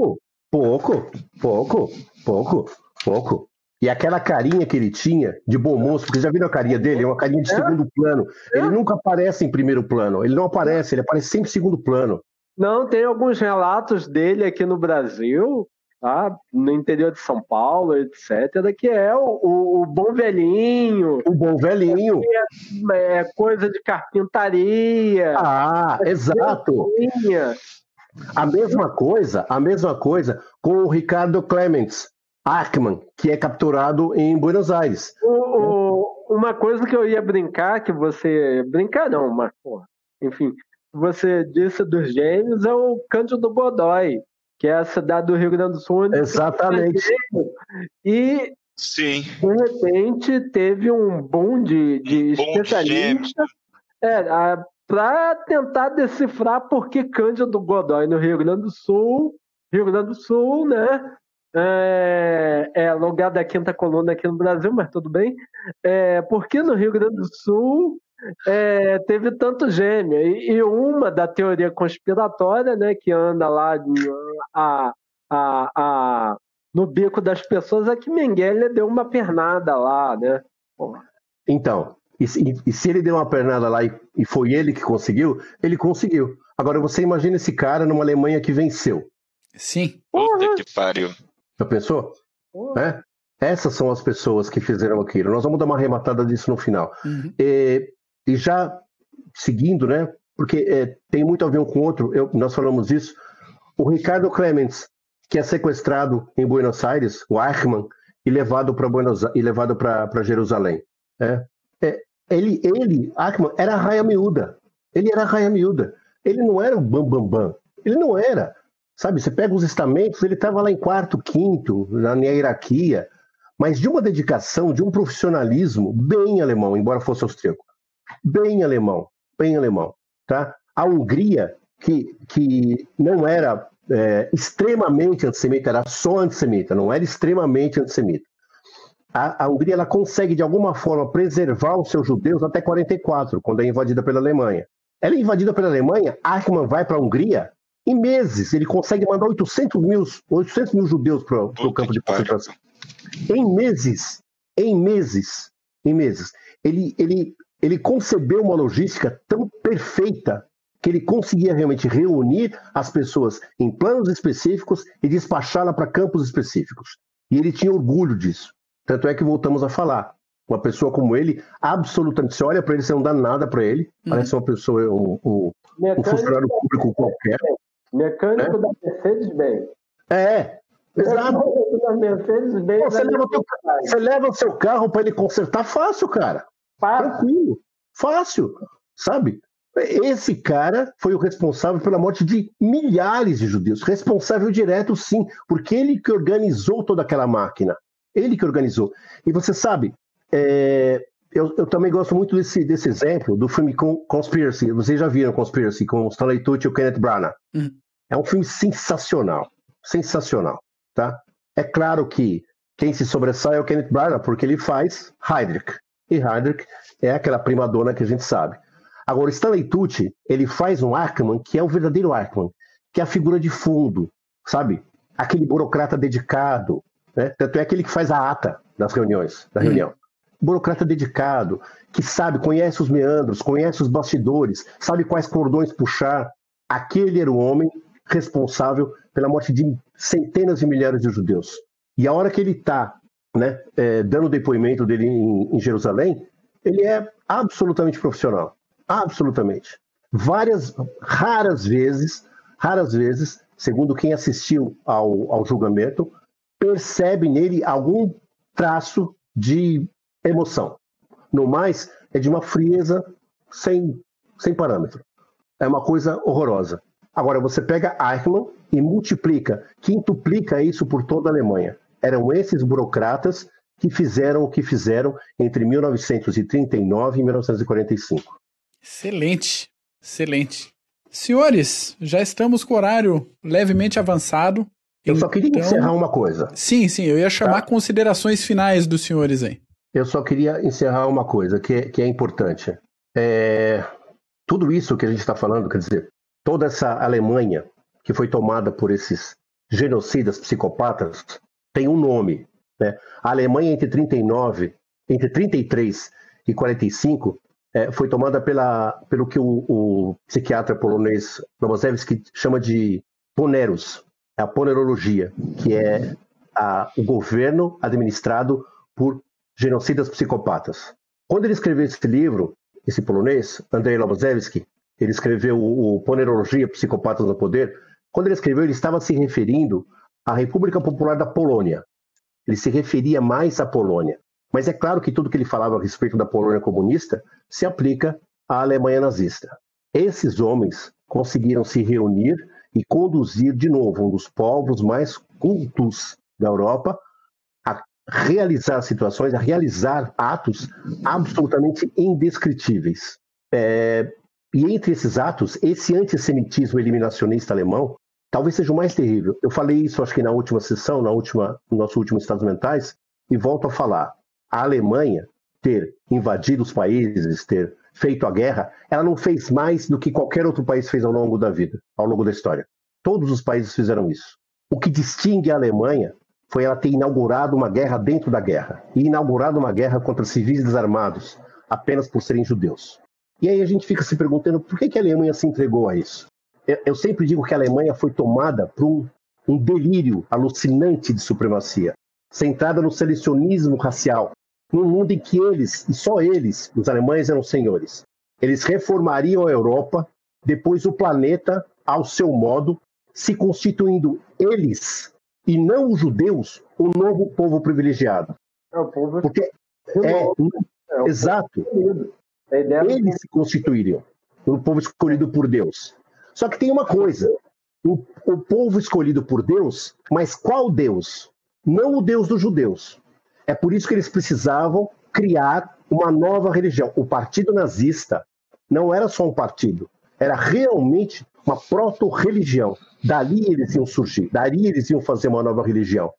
Pouco, pouco, pouco, pouco. E aquela carinha que ele tinha de bom moço, porque já viram a carinha dele? É uma carinha de é. segundo plano. Ele nunca aparece em primeiro plano. Ele não aparece, ele aparece sempre em segundo plano. Não, tem alguns relatos dele aqui no Brasil, tá? no interior de São Paulo, etc., que é o, o, o bom velhinho. O bom velhinho. É, é coisa de carpintaria. Ah, é exato. A mesma coisa, a mesma coisa com o Ricardo Clements Ackman, que é capturado em Buenos Aires. O, uma coisa que eu ia brincar, que você. Brincar não, mas, porra, enfim, você disse dos gêmeos é o Cândido Godoy, que é a cidade do Rio Grande do Sul. Exatamente. E Sim. De repente teve um boom de, de especialistas. É, para tentar decifrar por que Cândido Godoy no Rio Grande do Sul, Rio Grande do Sul, né? É, é lugar da quinta coluna aqui no Brasil, mas tudo bem. É, por que no Rio Grande do Sul é, teve tanto gêmeo? E, e, uma da teoria conspiratória, né, que anda lá a, a, a, no bico das pessoas, é que Mengele deu uma pernada lá, né? Então, e, e, se ele deu uma pernada lá e, e, foi ele que conseguiu, ele conseguiu. Agora você imagina esse cara numa Alemanha que venceu. Sim. Puta que pariu. Já pensou? É? Essas são as pessoas que fizeram aquilo. Nós vamos dar uma arrematada disso no final. Uhum. E, e, já seguindo, né? Porque é, tem muito a ver um com o outro, eu, nós falamos isso. O Ricardo Clemens, que é sequestrado em Buenos Aires, o Eichmann, e levado para e levado para Jerusalém. É, é, ele, ele, Ackman, era raia miúda. Ele era raia miúda. Ele não era o bambambam. Bam, bam. Ele não era. Sabe, você pega os estamentos, ele estava lá em quarto, quinto, na hierarquia. mas de uma dedicação, de um profissionalismo bem alemão, embora fosse austríaco. Bem alemão, bem alemão. Tá? A Hungria, que, que não era é, extremamente antissemita, era só antissemita, não era extremamente antissemita. A, a, Hungria ela consegue, de alguma forma, preservar os seus judeus até 44, quando é invadida pela Alemanha. Ela é invadida pela Alemanha, Eichmann vai para a Hungria, em meses ele consegue mandar 800 mil, 800 mil judeus para o campo de concentração. Em meses, em meses, em meses. Ele, ele, ele concebeu uma logística tão perfeita que ele conseguia realmente reunir as pessoas em planos específicos e despachá-la para campos específicos. E ele tinha orgulho disso. Tanto é que voltamos a falar. Uma pessoa como ele, absolutamente, você olha para ele, você não dá nada para ele, uhum. parece uma pessoa, um, um, um funcionário público qualquer. Mecânico né? da Mercedes-Benz. É, exato. Mercedes-Benz. Você, leva você leva o seu carro para ele consertar fácil, cara. Fácil. Tranquilo. Fácil, sabe? Esse cara foi o responsável pela morte de milhares de judeus. Responsável direto, sim, porque ele que organizou toda aquela máquina. Ele que organizou. E você sabe, é, eu, eu, também gosto muito desse, desse exemplo do filme Conspiracy. Vocês já viram Conspiracy com Stanley Tucci e o Kenneth Branagh. Uhum. É um filme sensacional. Sensacional. Tá? É claro que quem se sobressai é o Kenneth Branagh, porque ele faz Heydrich. E Heydrich é aquela prima dona que a gente sabe. Agora, Stanley Tucci, ele faz um Arkman que é o verdadeiro Arkman, que é a figura de fundo, sabe? Aquele burocrata dedicado, né? Tanto é aquele que faz a ata das reuniões, da reunião. Hum. Burocrata dedicado, que sabe, conhece os meandros, conhece os bastidores, sabe quais cordões puxar. Aquele era o homem responsável pela morte de centenas de milhares de judeus. E a hora que ele está né, é, dando o depoimento dele em, em Jerusalém, ele é absolutamente profissional. Absolutamente. Várias, raras vezes, raras vezes, segundo quem assistiu ao, ao julgamento, percebe nele algum traço de emoção. No mais, é de uma frieza sem, sem parâmetro. É uma coisa horrorosa. Agora, você pega Eichmann e multiplica, quintuplica isso por toda a Alemanha. Eram esses burocratas que fizeram o que fizeram entre 1939 e 1945. Excelente, excelente. Senhores, já estamos com o horário levemente avançado. Eu só queria então... encerrar uma coisa. Sim, sim, eu ia chamar tá? considerações finais dos senhores aí. Eu só queria encerrar uma coisa que é, que é importante. É... Tudo isso que a gente está falando, quer dizer, toda essa Alemanha que foi tomada por esses genocidas psicopatas tem um nome. Né? A Alemanha entre 39, entre 33 e 45 é, foi tomada pela, pelo que o, o psiquiatra polonês Lobozewski chama de poneros, a ponerologia, que é a, o governo administrado por genocidas psicopatas. Quando ele escreveu esse livro, esse polonês, Andrei Lobozewski, ele escreveu o, o Ponerologia, Psicopatas no Poder. Quando ele escreveu, ele estava se referindo à República Popular da Polônia. Ele se referia mais à Polônia. Mas é claro que tudo que ele falava a respeito da Polônia comunista se aplica à Alemanha nazista. Esses homens conseguiram se reunir e conduzir de novo um dos povos mais cultos da Europa a realizar situações, a realizar atos absolutamente indescritíveis. É, e entre esses atos, esse antissemitismo eliminacionista alemão talvez seja o mais terrível. Eu falei isso, acho que na última sessão, na última, no nosso último Estados Mentais, e volto a falar. A Alemanha ter invadido os países, ter feito a guerra, ela não fez mais do que qualquer outro país fez ao longo da vida, ao longo da história. Todos os países fizeram isso. O que distingue a Alemanha foi ela ter inaugurado uma guerra dentro da guerra e inaugurado uma guerra contra civis desarmados apenas por serem judeus. E aí a gente fica se perguntando por que, que a Alemanha se entregou a isso. Eu sempre digo que a Alemanha foi tomada por um, um delírio alucinante de supremacia, centrada no selecionismo racial, num mundo em que eles, e só eles, os alemães eram senhores, eles reformariam a Europa, depois o planeta, ao seu modo, se constituindo eles, e não os judeus, o um novo povo privilegiado. É o povo Porque é, é exato. Eles se constituiriam o povo escolhido por Deus. Só que tem uma coisa: o, o povo escolhido por Deus, mas qual Deus? Não o Deus dos judeus. É por isso que eles precisavam criar uma nova religião. O Partido Nazista não era só um partido, era realmente uma proto-religião. Dali eles iam surgir, dali eles iam fazer uma nova religião.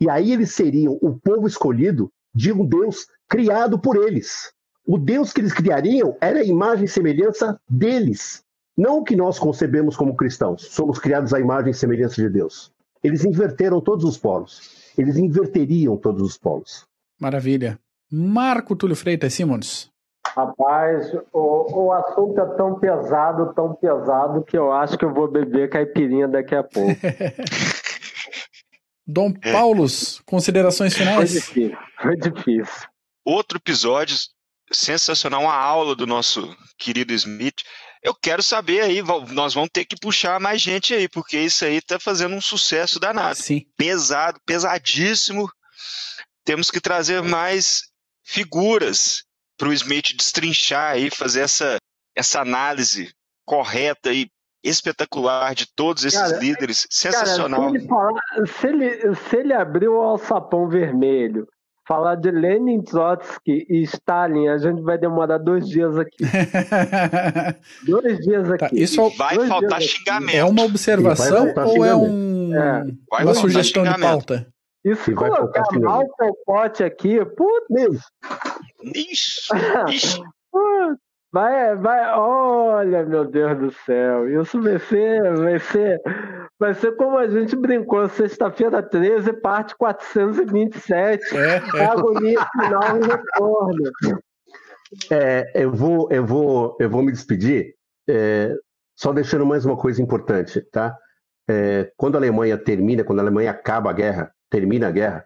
E aí eles seriam o povo escolhido de um Deus criado por eles. O Deus que eles criariam era a imagem e semelhança deles, não o que nós concebemos como cristãos. Somos criados à imagem e semelhança de Deus. Eles inverteram todos os polos. Eles inverteriam todos os polos. Maravilha. Marco Túlio Freitas Simons. Rapaz, o, o assunto é tão pesado, tão pesado, que eu acho que eu vou beber caipirinha daqui a pouco. [laughs] Dom Paulos, considerações finais? Foi difícil, foi difícil. Outro episódio sensacional, uma aula do nosso querido Smith. Eu quero saber aí, nós vamos ter que puxar mais gente aí, porque isso aí tá fazendo um sucesso danado. Sim. Pesado, pesadíssimo. Temos que trazer mais figuras para o Smith destrinchar aí, fazer essa, essa análise correta e espetacular de todos esses cara, líderes. Sensacional. Cara, se, ele falar, se, ele, se ele abrir o alçapão vermelho, falar de Lenin, Trotsky e Stalin, a gente vai demorar dois dias aqui. [laughs] dois dias tá, aqui. Tá, isso vai dois faltar xingamento. É uma observação ou é um, é. uma sugestão de pauta? E se colocar mal o pote aqui, putz. Ixi, ixi. [laughs] Vai, vai, olha, meu Deus do céu, isso vai ser, vai ser, vai ser como a gente brincou, sexta-feira 13, parte 427, é, é. agonia final e retorno. É, eu vou, eu vou, eu vou me despedir, é, só deixando mais uma coisa importante, tá? É, quando a Alemanha termina, quando a Alemanha acaba a guerra, termina a guerra,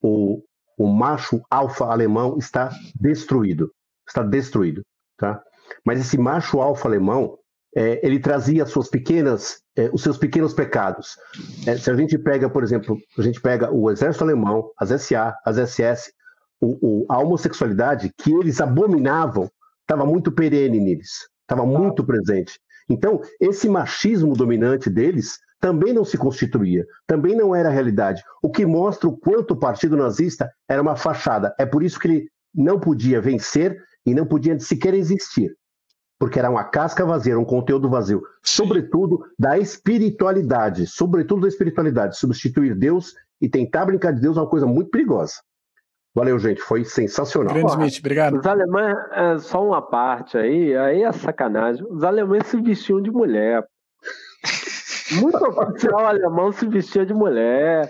o, o macho alfa alemão está destruído, está destruído, tá? Mas esse macho alfa alemão, é, ele trazia suas pequenas, é, os seus pequenos pecados. É, se a gente pega, por exemplo, a gente pega o exército alemão, as SA, as SS, o, o, a homossexualidade que eles abominavam estava muito perene neles, estava muito presente. Então, esse machismo dominante deles também não se constituía, também não era realidade, o que mostra o quanto o partido nazista era uma fachada. É por isso que ele não podia vencer e não podia sequer existir porque era uma casca vazia, era um conteúdo vazio, sobretudo da espiritualidade, sobretudo da espiritualidade. Substituir Deus e tentar brincar de Deus é uma coisa muito perigosa. Valeu, gente, foi sensacional. Grande Smith, obrigado. Os alemães, é, só uma parte aí, aí é sacanagem. Os alemães se vestiam de mulher. [laughs] Muito oficial alemão se vestia de mulher.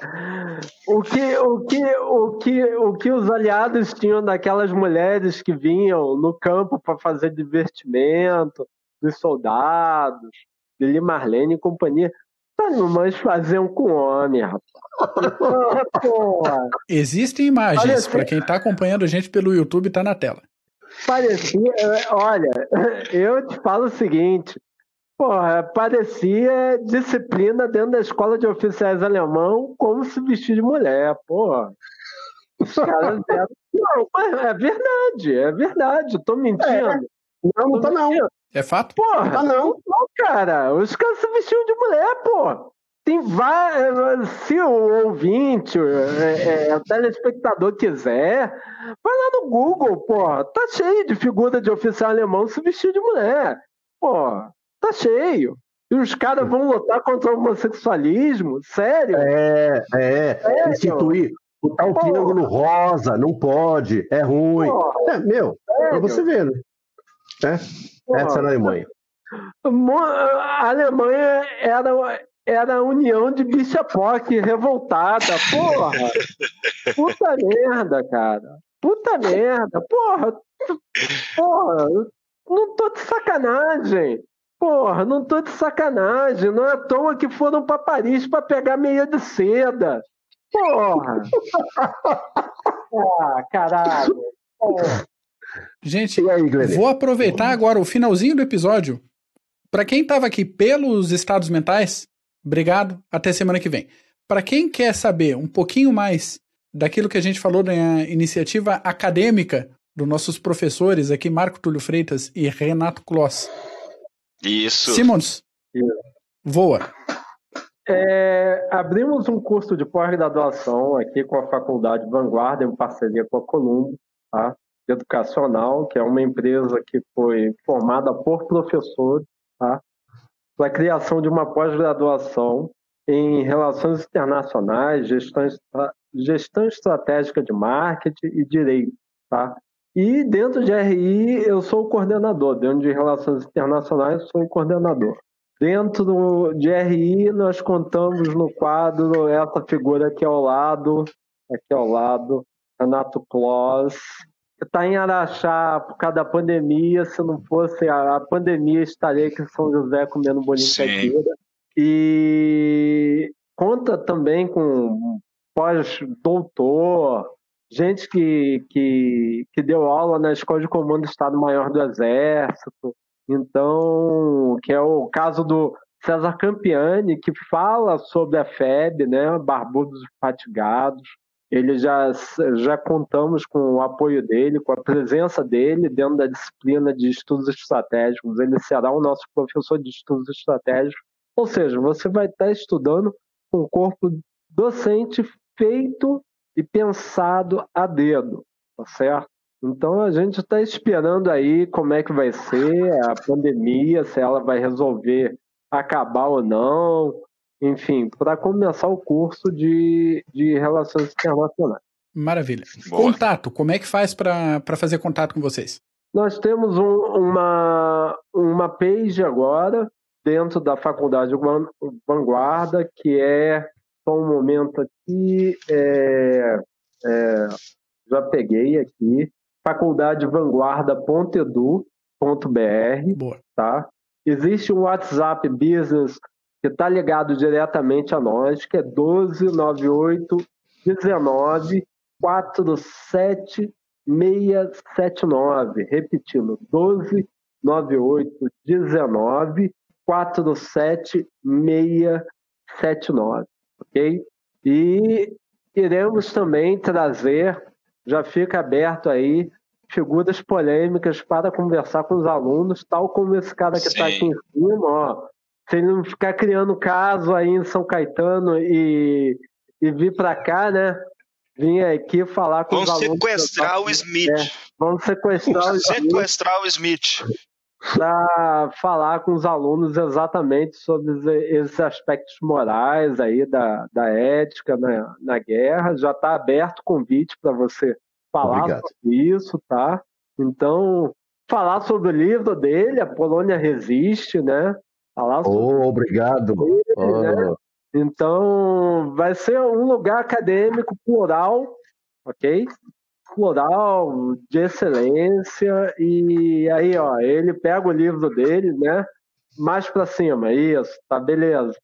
O que, o, que, o, que, o que os aliados tinham daquelas mulheres que vinham no campo para fazer divertimento, dos soldados, de Marlene e companhia, os alemães faziam com homem, rapaz. [laughs] Existem imagens, para quem está acompanhando a gente pelo YouTube, está na tela. Parecia, olha, eu te falo o seguinte: Porra, parecia disciplina dentro da escola de oficiais alemão como se vestir de mulher, porra. Os caras deram... Não, mas é verdade, é verdade, tô mentindo. É. Não, não tá não. É fato? Porra, não tá não. não. cara, os caras se vestiam de mulher, pô. Tem vários. Se o ouvinte, é, é, o telespectador quiser, vai lá no Google, pô. Tá cheio de figura de oficial alemão se vestir de mulher. Pô, Tá cheio. E os caras vão lutar contra o homossexualismo? Sério? É, é. Sério? Instituir o tal triângulo rosa, não pode, é ruim. Porra. É, meu, Sério? pra você ver, né? É? Essa é a Alemanha. A Alemanha era, era a união de bicha POC revoltada. Porra! [laughs] Puta merda, cara. Puta merda. Porra! Porra! Não tô de sacanagem. Porra, não tô de sacanagem. Não é à toa que foram para Paris para pegar meia de seda. Porra! [laughs] ah, caralho. Porra. Gente, aí, vou aproveitar agora o finalzinho do episódio. Para quem estava aqui pelos estados mentais, obrigado. Até semana que vem. Para quem quer saber um pouquinho mais daquilo que a gente falou na iniciativa acadêmica dos nossos professores aqui, Marco Túlio Freitas e Renato Kloss, isso. Simons, voa. É, abrimos um curso de pós-graduação aqui com a Faculdade Vanguarda, em parceria com a Columbo, tá? educacional, que é uma empresa que foi formada por professores, tá? para a criação de uma pós-graduação em relações internacionais, gestão, gestão estratégica de marketing e direito. Tá? E dentro de RI, eu sou o coordenador. Dentro de relações internacionais, sou o coordenador. Dentro de RI, nós contamos no quadro essa figura aqui ao lado, aqui ao lado, Renato Kloss, está em Araxá por causa da pandemia. Se não fosse a, pandemia, estaria aqui em São José comendo bolinho caipira. E conta também com pós-doutor, gente que, que, que deu aula na Escola de Comando do Estado-Maior do Exército. Então, que é o caso do César Campiani, que fala sobre a FEB, né, Barbudos Fatigados. Ele já, já contamos com o apoio dele, com a presença dele dentro da disciplina de estudos estratégicos. Ele será o nosso professor de estudos estratégicos. Ou seja, você vai estar estudando um corpo docente feito e pensado a dedo, tá certo? Então a gente está esperando aí como é que vai ser a pandemia, se ela vai resolver acabar ou não, enfim, para começar o curso de, de Relações Internacionais. Maravilha. Boa. Contato, como é que faz para fazer contato com vocês? Nós temos um, uma, uma page agora dentro da Faculdade Vanguarda, que é, só um momento aqui, é, é, já peguei aqui, faculdadevanguarda.edu.br, tá? Existe um WhatsApp Business que está ligado diretamente a nós, que é 1298 19 47679. Repetindo, 1298 19 47679. Ok? E iremos também trazer, já fica aberto aí, figuras polêmicas para conversar com os alunos, tal como esse cara que está aqui em cima, ó se ele não ficar criando caso aí em São Caetano e, e vir para cá, né? Vim aqui falar com vamos os alunos. Sequestrar o Smith. É, vamos sequestrar vamos o Smith. Sequestrar o Smith. Para falar com os alunos exatamente sobre esses aspectos morais aí da, da ética na, na guerra. Já está aberto o convite para você falar Obrigado. sobre isso, tá? Então, falar sobre o livro dele, A Polônia Resiste, né? oh, obrigado. né? Então, vai ser um lugar acadêmico plural, ok? Plural, de excelência. E aí, ó, ele pega o livro dele, né? Mais para cima, isso, tá beleza.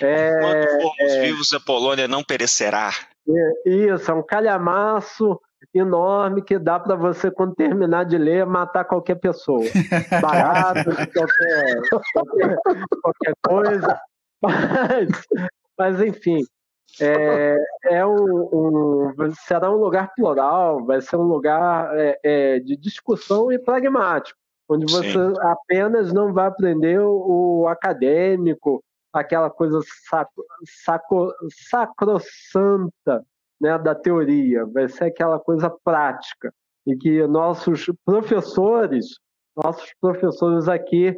É, Quando formos é, vivos, a Polônia não perecerá. É, isso, é um calhamaço enorme que dá para você, quando terminar de ler, matar qualquer pessoa. [laughs] Barato, qualquer, qualquer, qualquer, coisa. [laughs] Mas, mas enfim, é, é um, um, será um lugar plural, vai ser um lugar é, é, de discussão e pragmático, onde você Sim. apenas não vai aprender o, o acadêmico, aquela coisa sacro, sacro, sacrossanta né, da teoria, vai ser aquela coisa prática. E que nossos professores, nossos professores aqui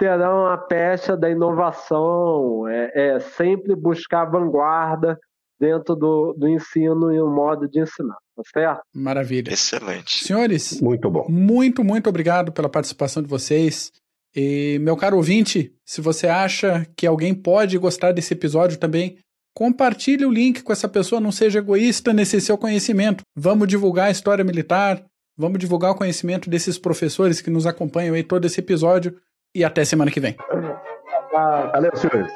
terão a pecha da inovação, é, é sempre buscar vanguarda dentro do, do ensino e o modo de ensinar, tá certo? Maravilha. Excelente. Senhores, muito bom. Muito, muito obrigado pela participação de vocês. E, meu caro ouvinte, se você acha que alguém pode gostar desse episódio também, Compartilhe o link com essa pessoa, não seja egoísta nesse seu conhecimento. Vamos divulgar a história militar, vamos divulgar o conhecimento desses professores que nos acompanham aí todo esse episódio e até semana que vem. Valeu, senhores.